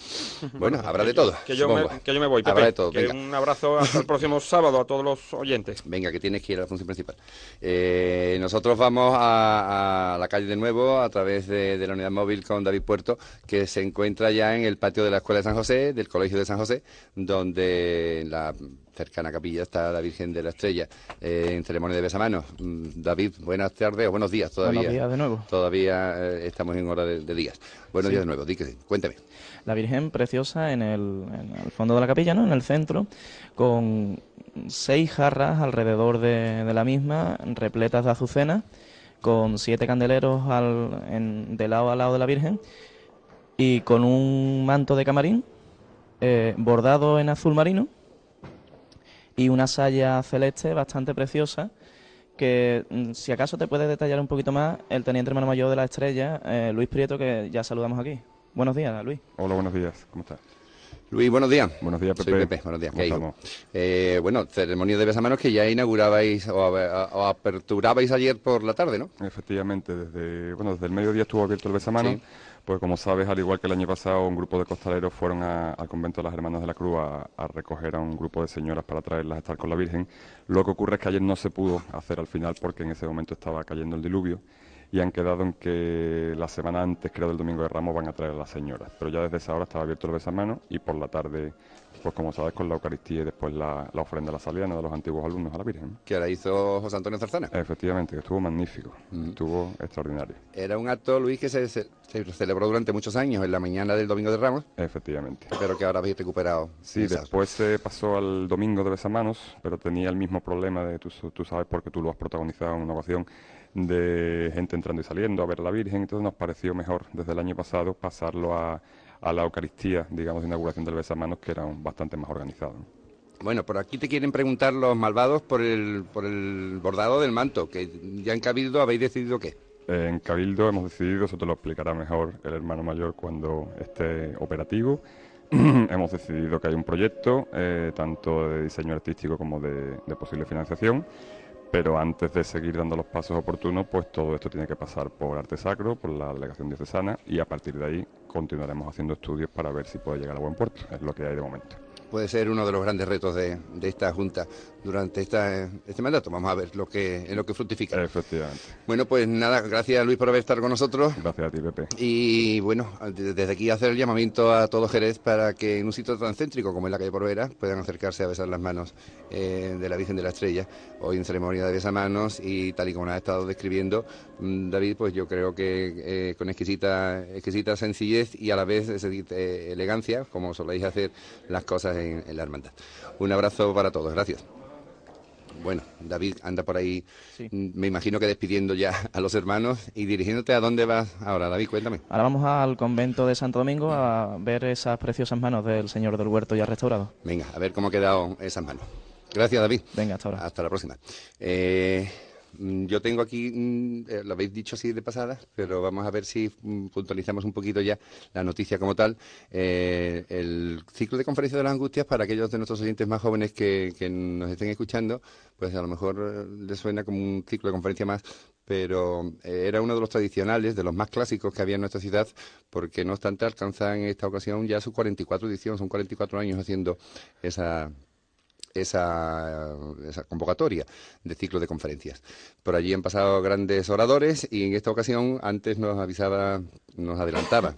Bueno, habrá de todo. Que yo, me, que yo me voy, Pepe. Habrá de todo. Que un abrazo hasta el próximo sábado a todos los oyentes. Venga, que tienes que ir a la función principal. Eh, nosotros vamos a, a la calle de nuevo a través de, de la unidad móvil con David Puerto, que se encuentra ya en el patio de la Escuela de San José, del Colegio de San José, donde en la cercana capilla está la Virgen de la Estrella eh, en ceremonia de besamanos. Mm, David, buenas tardes o buenos días todavía. Buenos días de nuevo. Todavía eh, estamos en hora de, de días. Buenos Sí. días de nuevo. Cuéntame. La Virgen preciosa en el, en el fondo de la capilla, ¿no? En el centro, con seis jarras alrededor de, de la misma, repletas de azucenas, con siete candeleros al, en- de lado a lado de la Virgen y con un manto de camarín eh, bordado en azul marino y una saya celeste bastante preciosa que mm, si acaso te puede detallar un poquito más el teniente hermano mayor de la estrella, eh, Luis Prieto, que ya saludamos aquí. Buenos días, Luis. Hola, buenos días. ¿Cómo estás? Luis, buenos días. Buenos días, Pepe. Soy Pepe, buenos días. ¿Cómo ¿Qué hay? estamos? Eh, bueno, ceremonia de besamanos que ya inaugurabais o, a- o aperturabais ayer por la tarde, ¿no? Efectivamente, desde, bueno, desde el mediodía estuvo abierto el besamano. Sí. Pues como sabes, al igual que el año pasado, un grupo de costaleros fueron al convento de las Hermanas de la Cruz a, a recoger a un grupo de señoras para traerlas a estar con la Virgen. Lo que ocurre es que ayer no se pudo hacer al final porque en ese momento estaba cayendo el diluvio y han quedado en que la semana antes, creo del Domingo de Ramos, van a traer a las señoras. Pero ya desde esa hora estaba abierto el besamano y por la tarde, pues como sabes, con la Eucaristía y después la, la ofrenda la saliana de los antiguos alumnos a la Virgen. Que ahora hizo José Antonio Zarzana. Efectivamente, que estuvo magnífico, estuvo extraordinario. Era un acto, Luis, que se, se- se celebró durante muchos años, en la mañana del Domingo de Ramos, Efectivamente. pero que ahora habéis recuperado. Sí, después se pasó al domingo de besamanos, pero tenía el mismo problema de, tú, tú sabes, porque tú lo has protagonizado en una ocasión, de gente entrando y saliendo a ver a la Virgen, entonces nos pareció mejor desde el año pasado pasarlo a, a la Eucaristía, digamos, de inauguración del besamanos, que era un- bastante más organizado. ¿no? Bueno, por aquí te quieren preguntar los malvados por el, por el bordado del manto, que ya en Cabildo habéis decidido qué. En Cabildo hemos decidido, eso te lo explicará mejor el hermano mayor cuando esté operativo. hemos decidido que hay un proyecto, eh, tanto de diseño artístico como de, de posible financiación, pero antes de seguir dando los pasos oportunos, pues todo esto tiene que pasar por arte sacro, por la delegación diocesana y a partir de ahí continuaremos haciendo estudios para ver si puede llegar a buen puerto. Es lo que hay de momento puede ser uno de los grandes retos de, esta Junta durante esta, este mandato. Vamos a ver lo que, en lo que fructifica. Efectivamente. Bueno, pues nada, gracias Luis por haber estado con nosotros. Gracias a ti, Pepe. Y bueno, desde aquí hacer el llamamiento a todo Jerez para que en un sitio tan céntrico como es la calle Porvera puedan acercarse a besar las manos eh, de la Virgen de la Estrella, hoy en ceremonia de besamanos y tal y como nos ha estado describiendo mm, David, pues yo creo que eh, con exquisita, exquisita sencillez y a la vez eh, elegancia, como soléis hacer las cosas en, la hermandad. Un abrazo para todos, gracias. Bueno, David anda por ahí, me imagino que despidiendo ya a los hermanos y dirigiéndote a dónde vas ahora, David, cuéntame. Ahora vamos al convento de Santo Domingo a ver esas preciosas manos del Señor del Huerto ya restaurado. Venga, a ver cómo ha quedado esas manos. Gracias, David. Venga, hasta ahora. Hasta la próxima. Eh, yo tengo aquí, mm, eh, lo habéis dicho así de pasada, pero vamos a ver si mm, puntualizamos un poquito ya la noticia como tal. Eh, el ciclo de conferencias de las angustias, para aquellos de nuestros oyentes más jóvenes que, nos estén escuchando, pues a lo mejor eh, les suena como un ciclo de conferencia más, pero era uno de los tradicionales, de los más clásicos que había en nuestra ciudad, porque no obstante alcanza en esta ocasión ya su 44 edición, son 44 años haciendo esa esa, esa, convocatoria de ciclo de conferencias. Por allí han pasado grandes oradores y en esta ocasión antes nos avisaba, nos adelantaba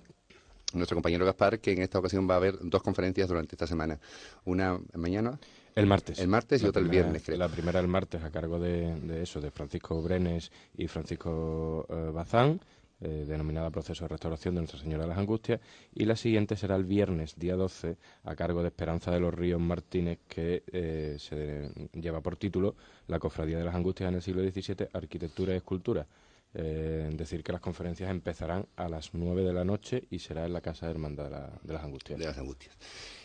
nuestro compañero Gaspar que en esta ocasión va a haber dos conferencias durante esta semana. Una mañana. El martes. El martes y otra el viernes, creo. La primera el martes a cargo de, eso, de Francisco Brenes y Francisco eh, Bazán eh, denominada Proceso de Restauración de Nuestra Señora de las Angustias, y la siguiente será el viernes, día 12, a cargo de Esperanza de los Ríos Martínez, que eh, se lleva por título La Cofradía de las Angustias en el siglo XVII, Arquitectura y Escultura. Eh, decir que las conferencias empezarán a las 9 de la noche y será en la Casa de Hermandad de, las Angustias. De las Angustias.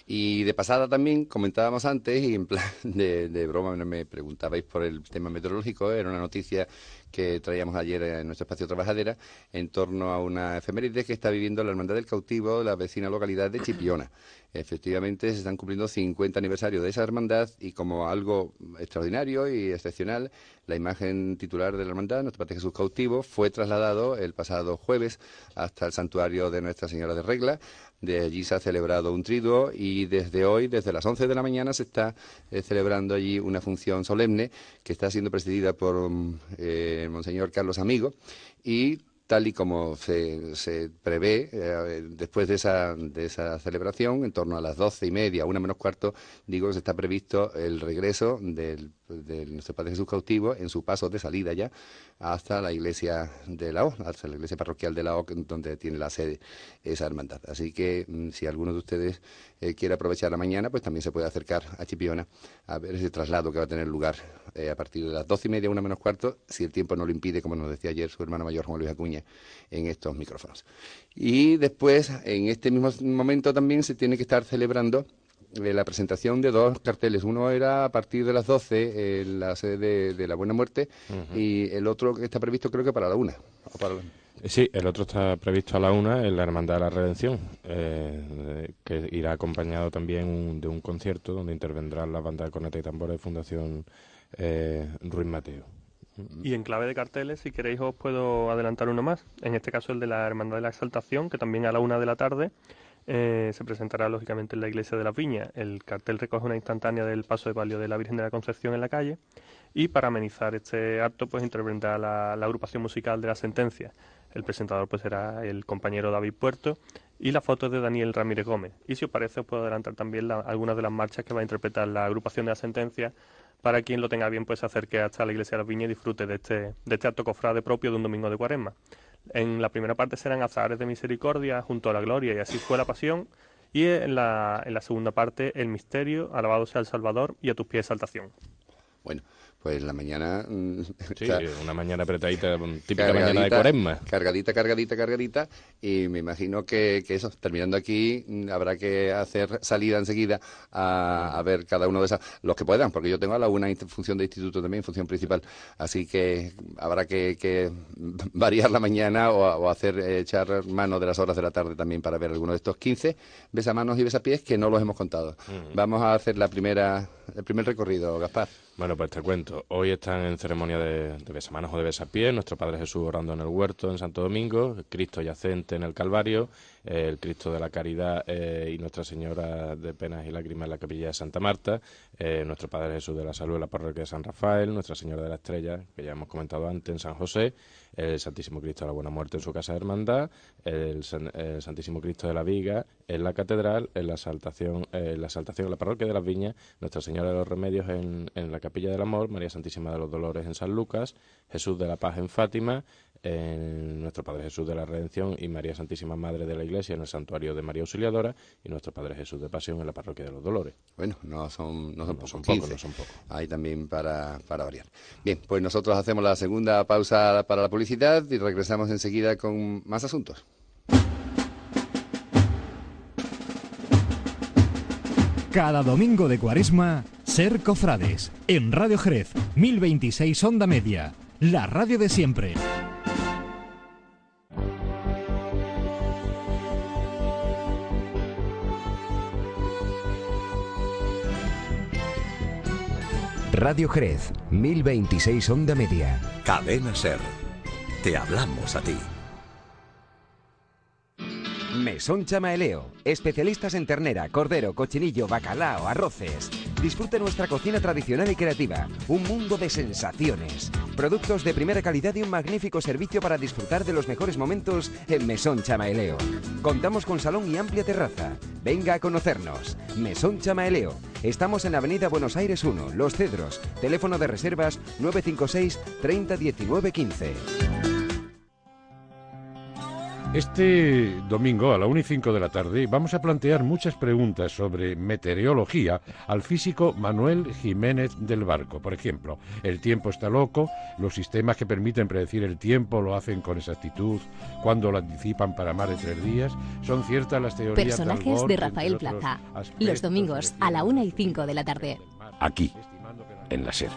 Y de pasada también comentábamos antes, y en plan de, de broma me preguntabais por el tema meteorológico, era una noticia que traíamos ayer en nuestro espacio trabajadera en torno a una efeméride que está viviendo la Hermandad del Cautivo, la vecina localidad de Chipiona. Efectivamente, se están cumpliendo 50 aniversarios de esa hermandad y como algo extraordinario y excepcional, la imagen titular de la hermandad, nuestro Padre Jesús cautivo, fue trasladado el pasado jueves hasta el santuario de Nuestra Señora de Regla. De allí se ha celebrado un triduo y desde hoy, desde las 11 de la mañana, se está eh, celebrando allí una función solemne que está siendo presidida por eh, Monseñor Carlos Amigo y tal y como se, se prevé eh, después de esa, de esa celebración, en torno a las doce y media, una menos cuarto, digo que está previsto el regreso del, de nuestro Padre Jesús cautivo en su paso de salida ya hasta la iglesia de la O, hasta la iglesia parroquial de la O, donde tiene la sede esa hermandad. Así que mm, si alguno de ustedes eh, quiere aprovechar la mañana, pues también se puede acercar a Chipiona a ver ese traslado que va a tener lugar eh, a partir de las doce y media, una menos cuarto, si el tiempo no lo impide, como nos decía ayer su hermano mayor Juan Luis Acuña en estos micrófonos. Y después, en este mismo momento también se tiene que estar celebrando eh, la presentación de dos carteles. Uno era a partir de las 12 en la sede de, la Buena Muerte y el otro que está previsto creo que para la una. Sí, el otro está previsto a la una en la Hermandad de la Redención, que irá acompañado también de un concierto donde intervendrán las bandas de corneta y tambores de Fundación eh, Ruiz Mateo. Y en clave de carteles, si queréis, os puedo adelantar uno más. En este caso, el de la Hermandad de la Exaltación, que también a la una de la tarde eh, se presentará lógicamente en la iglesia de la Viña. El cartel recoge una instantánea del paso de palio de la Virgen de la Concepción en la calle. Y para amenizar este acto, pues intervendrá la, agrupación musical de la sentencia. El presentador pues será el compañero David Puerto y la foto de Daniel Ramírez Gómez. Y si os parece, os puedo adelantar también algunas de las marchas que va a interpretar la agrupación de la sentencia para quien lo tenga bien, pues se acerque hasta la iglesia de la Viña y disfrute de este, de este acto cofrade propio de un domingo de cuaresma. En la primera parte serán azares de misericordia junto a la gloria y así fue la pasión. Y en la, en la segunda parte, el misterio, alabado sea el Salvador y a tus pies saltación. Bueno, pues la mañana... mm, Sí, una mañana apretadita, típica mañana de cuaresma. Cargadita, cargadita, cargadita. Y me imagino que, que eso, terminando aquí, mm, habrá que hacer salida enseguida a, a ver cada uno de esas, los que puedan, porque yo tengo a la una función de instituto también, función principal. Así que habrá que, que variar la mañana o, o hacer, eh, echar mano de las horas de la tarde también para ver alguno de estos 15 besamanos y besapiés que no los hemos contado. Vamos a hacer la primera, el primer recorrido, Gaspar. Bueno, pues te cuento. Hoy están en ceremonia de, besamanos o de besapiés. Nuestro Padre Jesús orando en el huerto en Santo Domingo. Cristo yacente en el Calvario. el Cristo de la Caridad eh, y Nuestra Señora de Penas y Lágrimas en la capilla de Santa Marta. eh, nuestro Padre Jesús de la Salud en la parroquia de San Rafael. Nuestra Señora de la Estrella, que ya hemos comentado antes, en San José. El Santísimo Cristo de la Buena Muerte en su casa de hermandad. El, San- el Santísimo Cristo de la Viga en la catedral. En la exaltación, en la exaltación en la parroquia de las Viñas. Nuestra Señora de los Remedios en, en la Capilla del Amor, María Santísima de los Dolores en San Lucas, Jesús de la Paz en Fátima, en nuestro Padre Jesús de la Redención y María Santísima Madre de la Iglesia en el Santuario de María Auxiliadora y nuestro Padre Jesús de Pasión en la Parroquia de los Dolores. Bueno, no son, no son pocos, son pocos, 15. no son pocos. Hay también para, para variar. Bien, pues nosotros hacemos la segunda pausa para la publicidad y regresamos enseguida con más asuntos. Cada domingo de cuaresma, Ser Cofrades, en Radio Jerez, 1026 Onda Media, la radio de siempre. Radio Jerez, 1026 Onda Media. Cadena Ser. Te hablamos a ti. Mesón Chamaeleo, especialistas en ternera, cordero, cochinillo, bacalao, arroces. Disfrute nuestra cocina tradicional y creativa, un mundo de sensaciones. Productos de primera calidad y un magnífico servicio para disfrutar de los mejores momentos en Mesón Chamaeleo. Contamos con salón y amplia terraza. Venga a conocernos. Mesón Chamaeleo. Estamos en Avenida Buenos Aires 1, Los Cedros. Teléfono de reservas 956 30 19 15. Este domingo a la 1 y 5 de la tarde vamos a plantear muchas preguntas sobre meteorología al físico Manuel Jiménez del Barco. Por ejemplo, el tiempo está loco, los sistemas que permiten predecir el tiempo lo hacen con exactitud, cuando lo anticipan para más de tres días, son ciertas las teorías de Personajes de entre Rafael Plaza. Los domingos a la 1 y 5 de la tarde. Aquí, en la SER.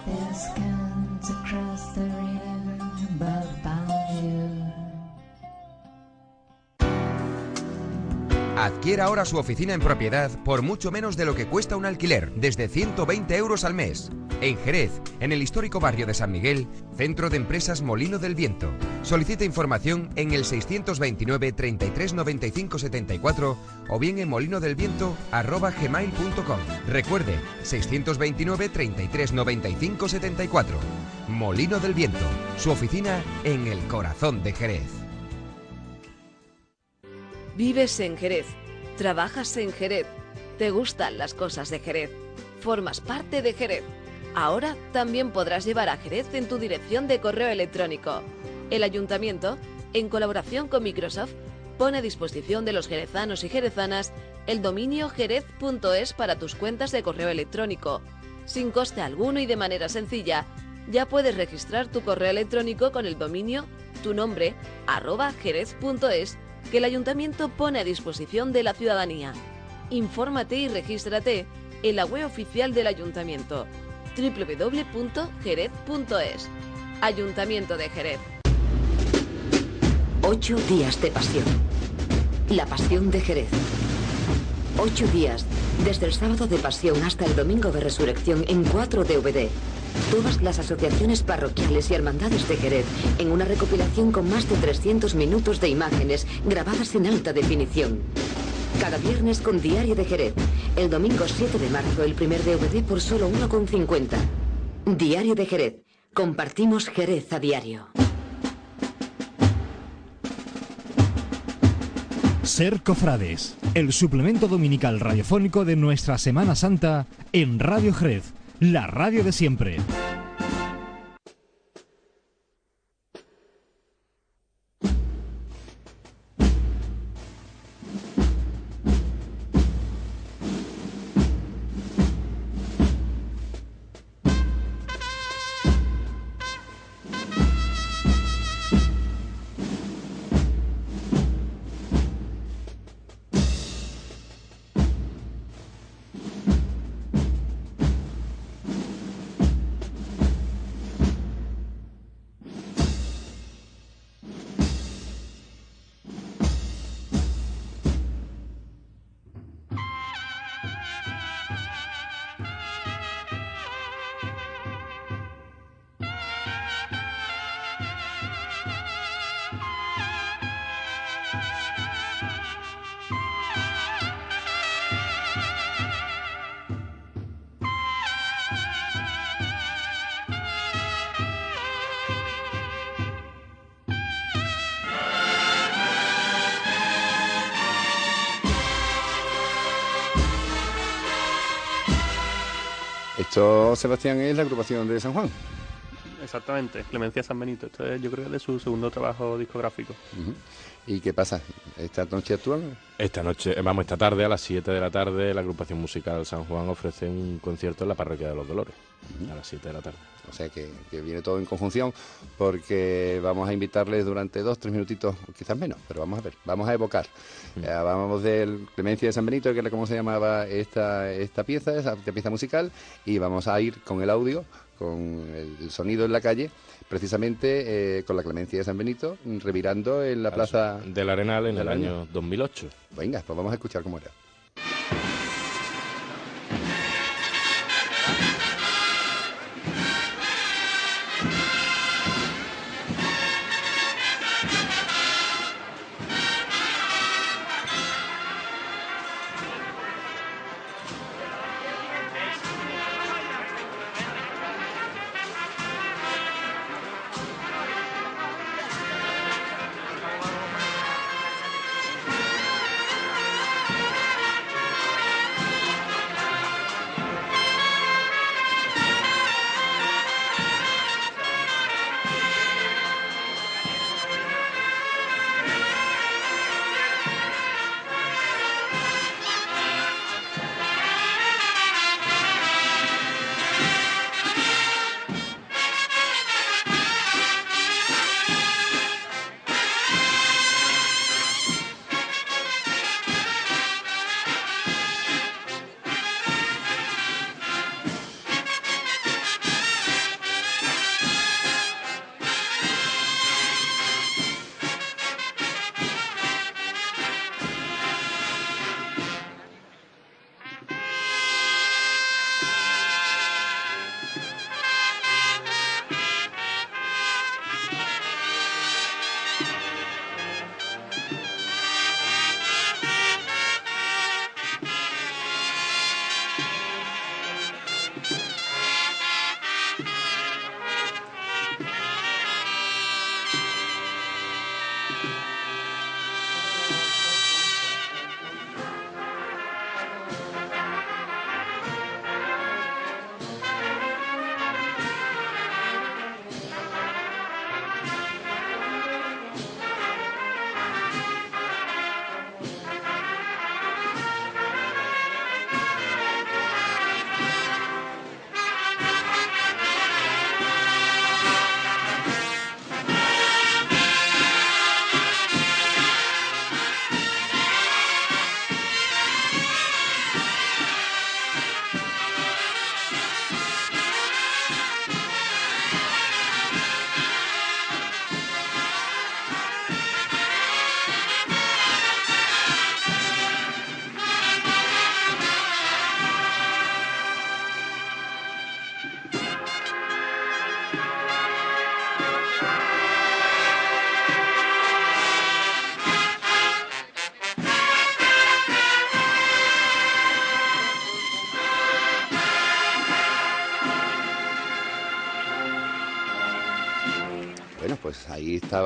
Adquiera ahora su oficina en propiedad por mucho menos de lo que cuesta un alquiler, desde 120 euros al mes. En Jerez, en el histórico barrio de San Miguel, Centro de Empresas Molino del Viento. Solicita información en el 629 33 95 74 o bien en molinodelviento@gmail.com. Recuerde, 629 33 95 74. Molino del Viento, su oficina en el corazón de Jerez. Vives en Jerez, trabajas en Jerez, te gustan las cosas de Jerez, formas parte de Jerez. Ahora también podrás llevar a Jerez en tu dirección de correo electrónico. El ayuntamiento, en colaboración con Microsoft, pone a disposición de los jerezanos y jerezanas el dominio jerez.es para tus cuentas de correo electrónico. Sin coste alguno y de manera sencilla, ya puedes registrar tu correo electrónico con el dominio tu nombre arroba jerez.es que el ayuntamiento pone a disposición de la ciudadanía. Infórmate y regístrate en la web oficial del ayuntamiento www.jerez.es. Ayuntamiento de Jerez. Ocho días de pasión. La pasión de Jerez. Ocho días, desde el sábado de pasión hasta el domingo de resurrección en 4 DVD. Todas las asociaciones parroquiales y hermandades de Jerez en una recopilación con más de 300 minutos de imágenes grabadas en alta definición. Cada viernes con Diario de Jerez. El domingo 7 de marzo el primer DVD por solo 1,50. Diario de Jerez. Compartimos Jerez a diario. Ser Cofrades, el suplemento dominical radiofónico de nuestra Semana Santa en Radio Jerez, la radio de siempre. Esto, Sebastián, es la agrupación de San Juan. Exactamente, Clemencia San Benito. Esto es, yo creo que es de su segundo trabajo discográfico. ¿Y qué pasa? ¿Esta noche actúan? Esta noche, eh, vamos, esta tarde a las 7 de la tarde, la agrupación musical San Juan ofrece un concierto en la parroquia de los Dolores. A las 7 de la tarde. O sea que, que viene todo en conjunción porque vamos a invitarles durante dos, tres minutitos, quizás menos, pero vamos a ver, vamos a evocar. Mm. Eh, vamos del Clemencia de San Benito, que era como se llamaba esta, esta pieza, esa pieza musical, y vamos a ir con el audio, con el sonido en la calle, precisamente eh, con la Clemencia de San Benito, revirando en la plaza Del Arenal en el año 2008. Venga, pues vamos a escuchar cómo era.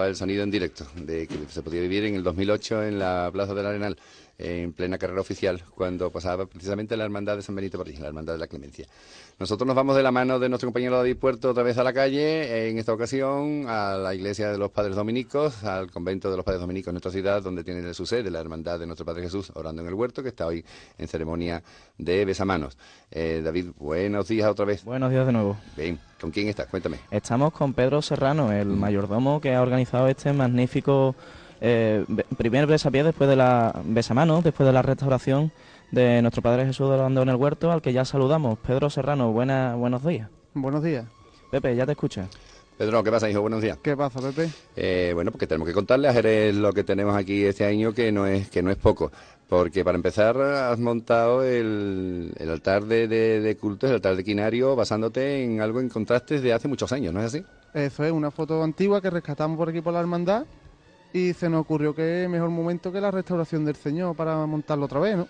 El sonido en directo de que se podía vivir en el 2008 en la Plaza del Arenal, en plena carrera oficial, cuando pasaba precisamente la Hermandad de San Benito allí, la Hermandad de la Clemencia. Nosotros nos vamos de la mano de nuestro compañero David Puerto otra vez a la calle, en esta ocasión a la iglesia de los Padres Dominicos, al convento de los Padres Dominicos en nuestra ciudad, donde tiene su sede la Hermandad de nuestro Padre Jesús, orando en el huerto, que está hoy en ceremonia de besamanos. Eh, David, buenos días otra vez. Buenos días de nuevo. Bien, ¿con quién estás? Cuéntame. Estamos con Pedro Serrano, el mayordomo que ha organizado este magnífico eh, primer besapié después de la besamanos, después de la restauración de nuestro Padre Jesús de Orlando en el Huerto, al que ya saludamos. Pedro Serrano, buena, buenos días. Buenos días. Pepe, ya te escuchas. Pedro, ¿qué pasa, hijo? Buenos días. ¿Qué pasa, Pepe? Eh, bueno, porque tenemos que contarle a Jerez lo que tenemos aquí este año, que no es, que no es poco. Porque para empezar has montado el, el altar de, de, de culto, el altar de quinario, basándote en algo en contrastes de hace muchos años, ¿no es así? Eso es una foto antigua que rescatamos por aquí por la hermandad y se nos ocurrió que mejor momento que la restauración del Señor para montarlo otra vez, ¿no?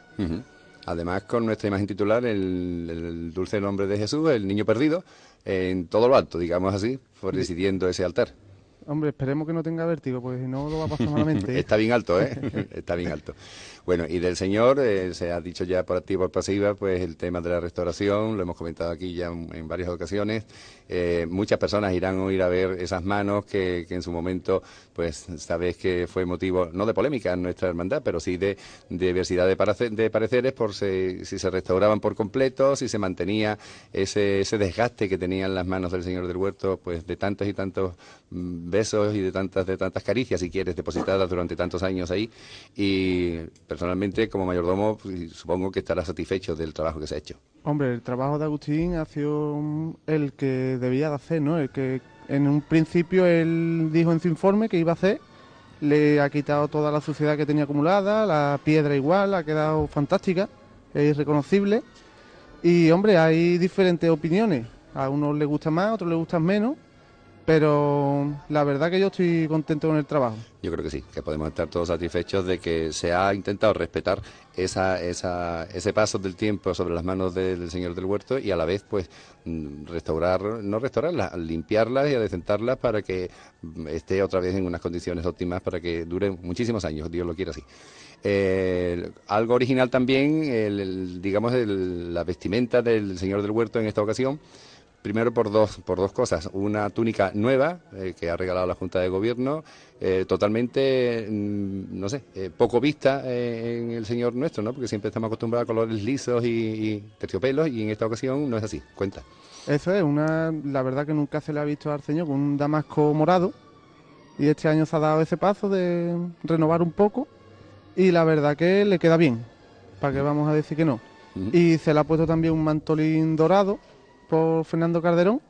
Además, con nuestra imagen titular, el, el dulce nombre de Jesús, el niño perdido, en todo lo alto, digamos así, presidiendo ese altar. Hombre, esperemos que no tenga vértigo, porque si no lo va a pasar malamente. Está bien alto, ¿eh? Está bien alto. Bueno, y del señor, eh, se ha dicho ya por activa y por pasiva, pues el tema de la restauración, lo hemos comentado aquí ya en, varias ocasiones. Eh, muchas personas irán a a ver esas manos que, que en su momento, pues sabes que fue motivo, no de polémica en nuestra hermandad, pero sí de, diversidad de pareceres por si, si se restauraban por completo, si se mantenía ese, ese desgaste que tenían las manos del señor del huerto, pues de tantos y tantos mm, besos y de tantas, de tantas caricias, si quieres, depositadas durante tantos años ahí. Y personalmente, como mayordomo, pues, supongo que estará satisfecho del trabajo que se ha hecho. Hombre, el trabajo de Agustín ha sido el que debía de hacer, ¿no? El que en un principio él dijo en su informe que iba a hacer, le ha quitado toda la suciedad que tenía acumulada, la piedra igual, ha quedado fantástica, es irreconocible. Y hombre, hay diferentes opiniones, a unos les gusta más, a otros les gustan menos, pero la verdad que yo estoy contento con el trabajo. Yo creo que sí, que podemos estar todos satisfechos de que se ha intentado respetar esa, esa, ese paso del tiempo sobre las manos del, señor del huerto y a la vez, pues, mm, restaurar, no restaurarlas, limpiarlas y adecentarlas para que mm, esté otra vez en unas condiciones óptimas para que dure muchísimos años, Dios lo quiera así. Eh, algo original también, el, digamos, el- la vestimenta del señor del huerto en esta ocasión. Primero por dos, por dos cosas. Una túnica nueva eh, que ha regalado la Junta de Gobierno, eh, totalmente, mm, no sé, eh, poco vista en el señor nuestro, ¿no? Porque siempre estamos acostumbrados a colores lisos y, y terciopelos y en esta ocasión no es así. Cuenta. Eso es, una, la verdad que nunca se le ha visto al señor con un damasco morado y este año se ha dado ese paso de renovar un poco y la verdad que le queda bien, para que vamos a decir que no. Y se le ha puesto también un mantolín dorado por Fernando Calderón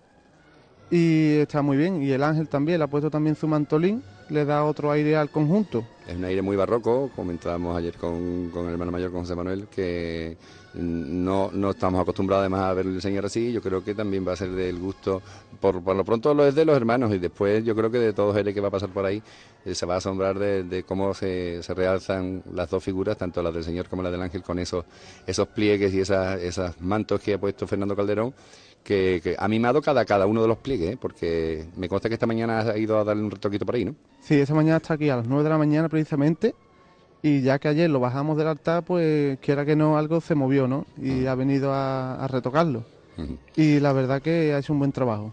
y está muy bien. Y el ángel también le ha puesto también su mantolín, le da otro aire al conjunto. Es un aire muy barroco, comentábamos ayer con, con el hermano mayor, con José Manuel, que no, no estamos acostumbrados además a ver el señor así, yo creo que también va a ser del gusto, por, por lo pronto lo es de los hermanos y después yo creo que de todos él que va a pasar por ahí, eh, se va a asombrar de, de cómo se, se realzan las dos figuras, tanto la del señor como la del ángel, con esos, esos pliegues y esas, esas mantos que ha puesto Fernando Calderón. Que, que ha mimado cada, cada uno de los pliegues, ¿eh? porque me consta que esta mañana ha ido a darle un retoquito por ahí, ¿no? Sí, esa mañana está aquí a las 9 de la mañana precisamente y ya que ayer lo bajamos del altar, pues quiera que no, algo se movió, ¿no? Y ha venido a, a retocarlo. Y la verdad que ha hecho un buen trabajo.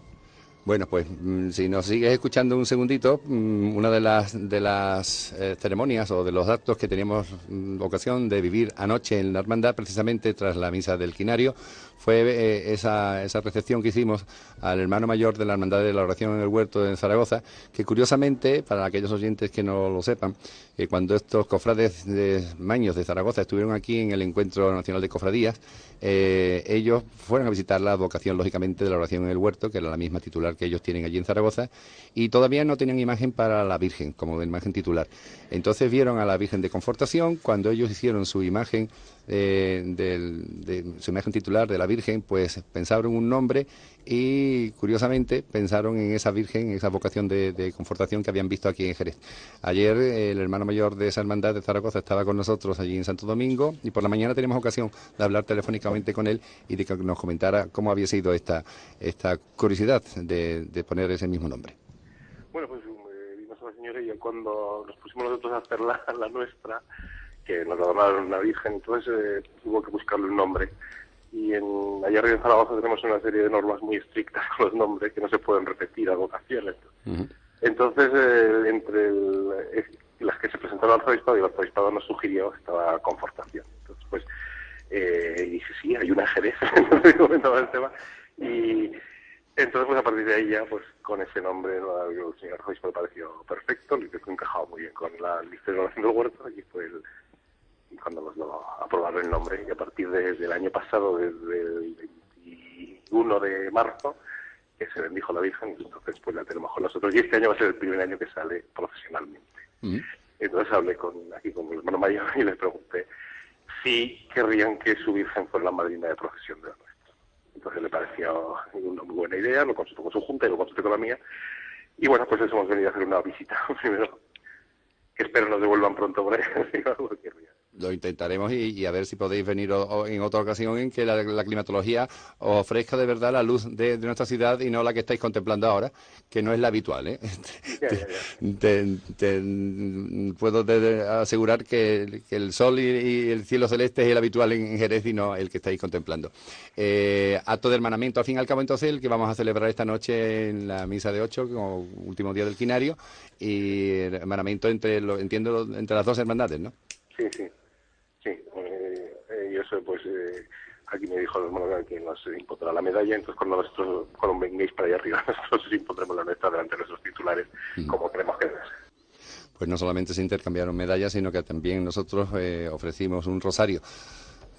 Bueno, pues mm, si nos sigues escuchando un segundito, mm, una de las, de las eh, ceremonias o de los actos que teníamos mm, ocasión de vivir anoche en la hermandad, precisamente tras la misa del Quinario, fue eh, esa, esa recepción que hicimos al hermano mayor de la Hermandad de la Oración en el Huerto en Zaragoza, que curiosamente, para aquellos oyentes que no lo sepan, que cuando estos cofrades de Maños de Zaragoza estuvieron aquí en el Encuentro Nacional de Cofradías, eh, ellos fueron a visitar la vocación, lógicamente, de la oración en el huerto, que era la misma titular que ellos tienen allí en Zaragoza, y todavía no tenían imagen para la Virgen, como imagen titular. Entonces vieron a la Virgen de Confortación, cuando ellos hicieron su imagen, eh, del- de, su imagen titular de la Virgen, pues pensaron un nombre y, curiosamente, pensaron en esa Virgen, en esa vocación de, de confortación que habían visto aquí en Jerez. Ayer el hermano mayor de esa hermandad de Zaragoza estaba con nosotros allí en Santo Domingo y por la mañana tenemos ocasión de hablar telefónicamente con él y de que nos comentara cómo había sido esta, esta curiosidad de, de poner ese mismo nombre. Bueno, pues eh, vimos a la señora y cuando nos pusimos nosotros a hacer la, la nuestra, que nos adornaron una virgen, entonces eh, hubo que buscarle un nombre. Y en, allá arriba en Zaragoza tenemos una serie de normas muy estrictas con los nombres que no se pueden repetir a vocaciones. Entonces, eh, entre el- eh, las que se presentaron al arzobispado y el arzobispado nos sugirió estaba confortación. Entonces, pues, eh, dije, sí, hay una Jerez, entonces comentaba el tema. Y entonces, pues a partir de ahí ya, pues con ese nombre, ¿no? el señor arzobispo le pareció perfecto, le encajaba muy bien con la lista de oración del huerto, y fue el, cuando nos lo aprobaron el nombre, y a partir de- del año pasado, desde el 21 de marzo, que se bendijo la Virgen, y entonces pues la tenemos con nosotros, y este año va a ser el primer año que sale profesionalmente. Entonces hablé con, aquí con mi hermano mayor y le pregunté si querrían que su Virgen fuera la madrina de procesión de la nuestra. Entonces le pareció una muy buena idea, lo consultó con su junta y lo consulté con la mía. Y bueno, pues eso hemos venido a hacer una visita primero, que espero nos devuelvan pronto por ahí, porque lo intentaremos y, a ver si podéis venir en otra ocasión en que la, climatología os ofrezca de verdad la luz de, nuestra ciudad y no la que estáis contemplando ahora, que no es la habitual. ¿eh? te, puedo asegurar que, el sol y, el cielo celeste es el habitual en, Jerez y no el que estáis contemplando. Eh, acto de hermanamiento, al fin y al cabo, entonces, el que vamos a celebrar esta noche en la misa de ocho, como último día del quinario, y hermanamiento entre, lo, entiendo, entre las dos hermandades, ¿no? Sí, sí. Eso pues eh, aquí me dijo el hermano que nos impondrá la medalla, entonces cuando nosotros cuando vengáis para allá arriba, nosotros impondremos la nuestra delante de nuestros titulares, como creemos que es. Pues no solamente se intercambiaron medallas, sino que también nosotros ofrecimos un rosario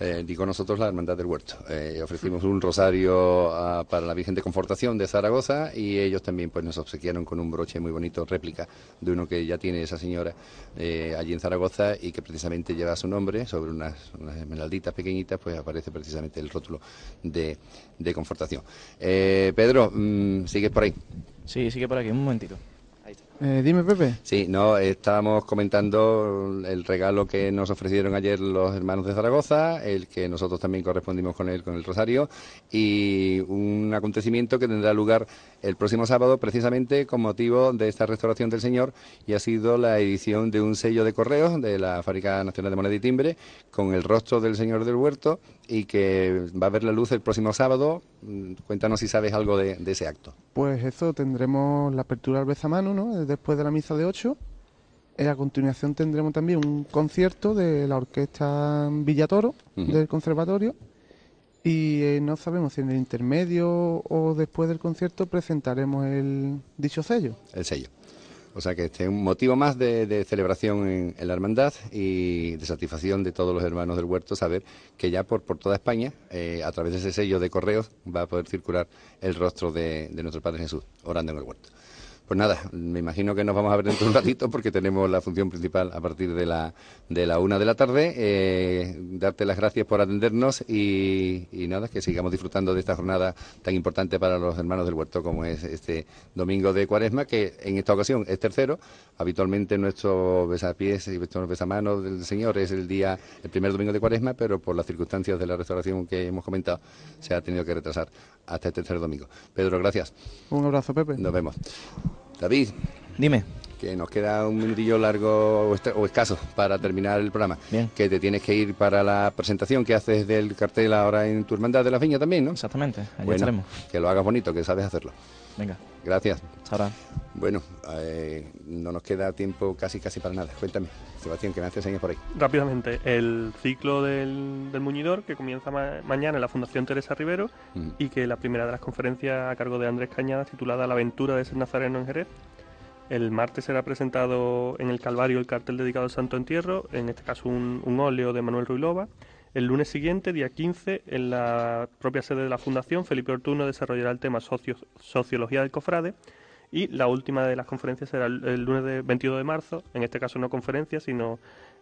eh, digo nosotros la Hermandad del Huerto. Eh, ofrecimos un rosario ah, para la Virgen de Confortación de Zaragoza y ellos también pues nos obsequiaron con un broche muy bonito, réplica de uno que ya tiene esa señora eh, allí en Zaragoza y que precisamente lleva su nombre, sobre unas, esmeralditas pequeñitas, pues aparece precisamente el rótulo de, de Confortación. Pedro, mm, ¿sigues por ahí? Sí, sigue por aquí, un momentito. Eh, dime, Pepe. Sí, no, estábamos comentando el regalo que nos ofrecieron ayer los hermanos de Zaragoza, el que nosotros también correspondimos con él, con el Rosario, y un acontecimiento que tendrá lugar el próximo sábado, precisamente con motivo de esta restauración del Señor, y ha sido la edición de un sello de correos de la Fábrica Nacional de Moneda y Timbre, con el rostro del Señor del Huerto, y que va a ver la luz el próximo sábado. Mm, cuéntanos si sabes algo de, ese acto. Pues eso, tendremos la apertura al Bezamano, ¿no? Después de la misa de 8. Eh, a continuación tendremos también un concierto de la orquesta Villatoro, del conservatorio. Y eh, no sabemos si en el intermedio o después del concierto presentaremos el dicho sello. El sello. O sea que este es un motivo más de, celebración en, la hermandad y de satisfacción de todos los hermanos del huerto saber que ya por, por toda España, eh, a través de ese sello de correos, va a poder circular el rostro de, de nuestro Padre Jesús orando en el huerto. Pues nada, me imagino que nos vamos a ver dentro de un ratito porque tenemos la función principal a partir de la, de la una de la tarde. Eh, darte las gracias por atendernos y, nada, que sigamos disfrutando de esta jornada tan importante para los hermanos del huerto como es este domingo de cuaresma, que en esta ocasión es tercero. Habitualmente nuestro besapiés y nuestro besamanos del Señor es el día, el primer domingo de cuaresma, pero por las circunstancias de la restauración que hemos comentado, se ha tenido que retrasar hasta este tercer domingo. Pedro, gracias. Un abrazo, Pepe. Nos vemos. David. Dime. Que nos queda un minutillo largo o, escaso para terminar el programa. Bien. Que te tienes que ir para la presentación que haces del cartel ahora en tu hermandad de la viña también, ¿no? Exactamente, allí estaremos. Que lo hagas bonito, que sabes hacerlo. Venga. Gracias. Ahora. Bueno, eh, no nos queda tiempo casi casi para nada. Cuéntame, Sebastián, que me haces señas por ahí. Rápidamente, el ciclo del, muñidor que comienza mañana en la Fundación Teresa Rivero y que la primera de las conferencias a cargo de Andrés Cañada titulada La aventura de ser nazareno en Jerez. El martes será presentado en el Calvario el cartel dedicado al Santo Entierro, en este caso un, óleo de Manuel Ruilova. El lunes siguiente, día 15, en la propia sede de la Fundación, Felipe Ortuno desarrollará el tema Sociología del Cofrade. Y la última de las conferencias será el, lunes de 22 de marzo, en este caso no conferencia, sino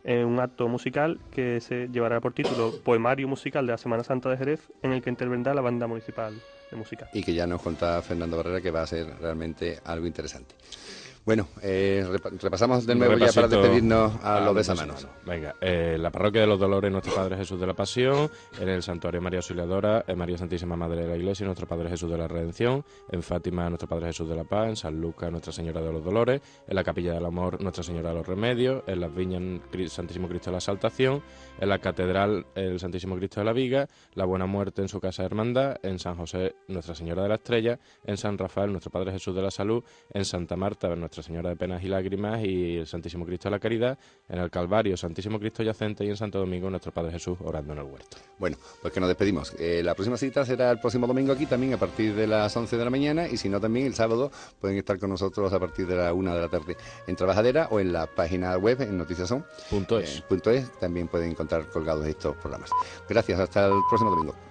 eh, un acto musical que se llevará por título Poemario Musical de la Semana Santa de Jerez, en el que intervendrá la banda municipal de música. Y que ya nos contaba Fernando Barrera que va a ser realmente algo interesante. Bueno, eh, repasamos de nuevo ya para despedirnos a, los besamanos. Venga, eh, la parroquia de los Dolores, nuestro Padre Jesús de la Pasión, en el Santuario María Auxiliadora, en María Santísima Madre de la Iglesia, nuestro Padre Jesús de la Redención, en Fátima, nuestro Padre Jesús de la Paz, en San Lucas, Nuestra Señora de los Dolores, en la Capilla del Amor, Nuestra Señora de los Remedios, en las Viñas, Santísimo Cristo de la Saltación, en la Catedral, el Santísimo Cristo de la Viga, la Buena Muerte en su Casa de Hermandad, en San José, Nuestra Señora de la Estrella, en San Rafael, nuestro Padre Jesús de la Salud, en Santa Marta, nuestra Señora de Penas y Lágrimas y el Santísimo Cristo de la Caridad, en el Calvario, Santísimo Cristo Yacente y en Santo Domingo nuestro Padre Jesús orando en el huerto. Bueno, pues que nos despedimos. Eh, la próxima cita será el próximo domingo aquí también a partir de las 11 de la mañana y si no también el sábado pueden estar con nosotros a partir de la 1 de la tarde en Trabajadera o en la página web en noticiason.es. Eh, también pueden encontrar colgados estos programas. Gracias, hasta el próximo domingo.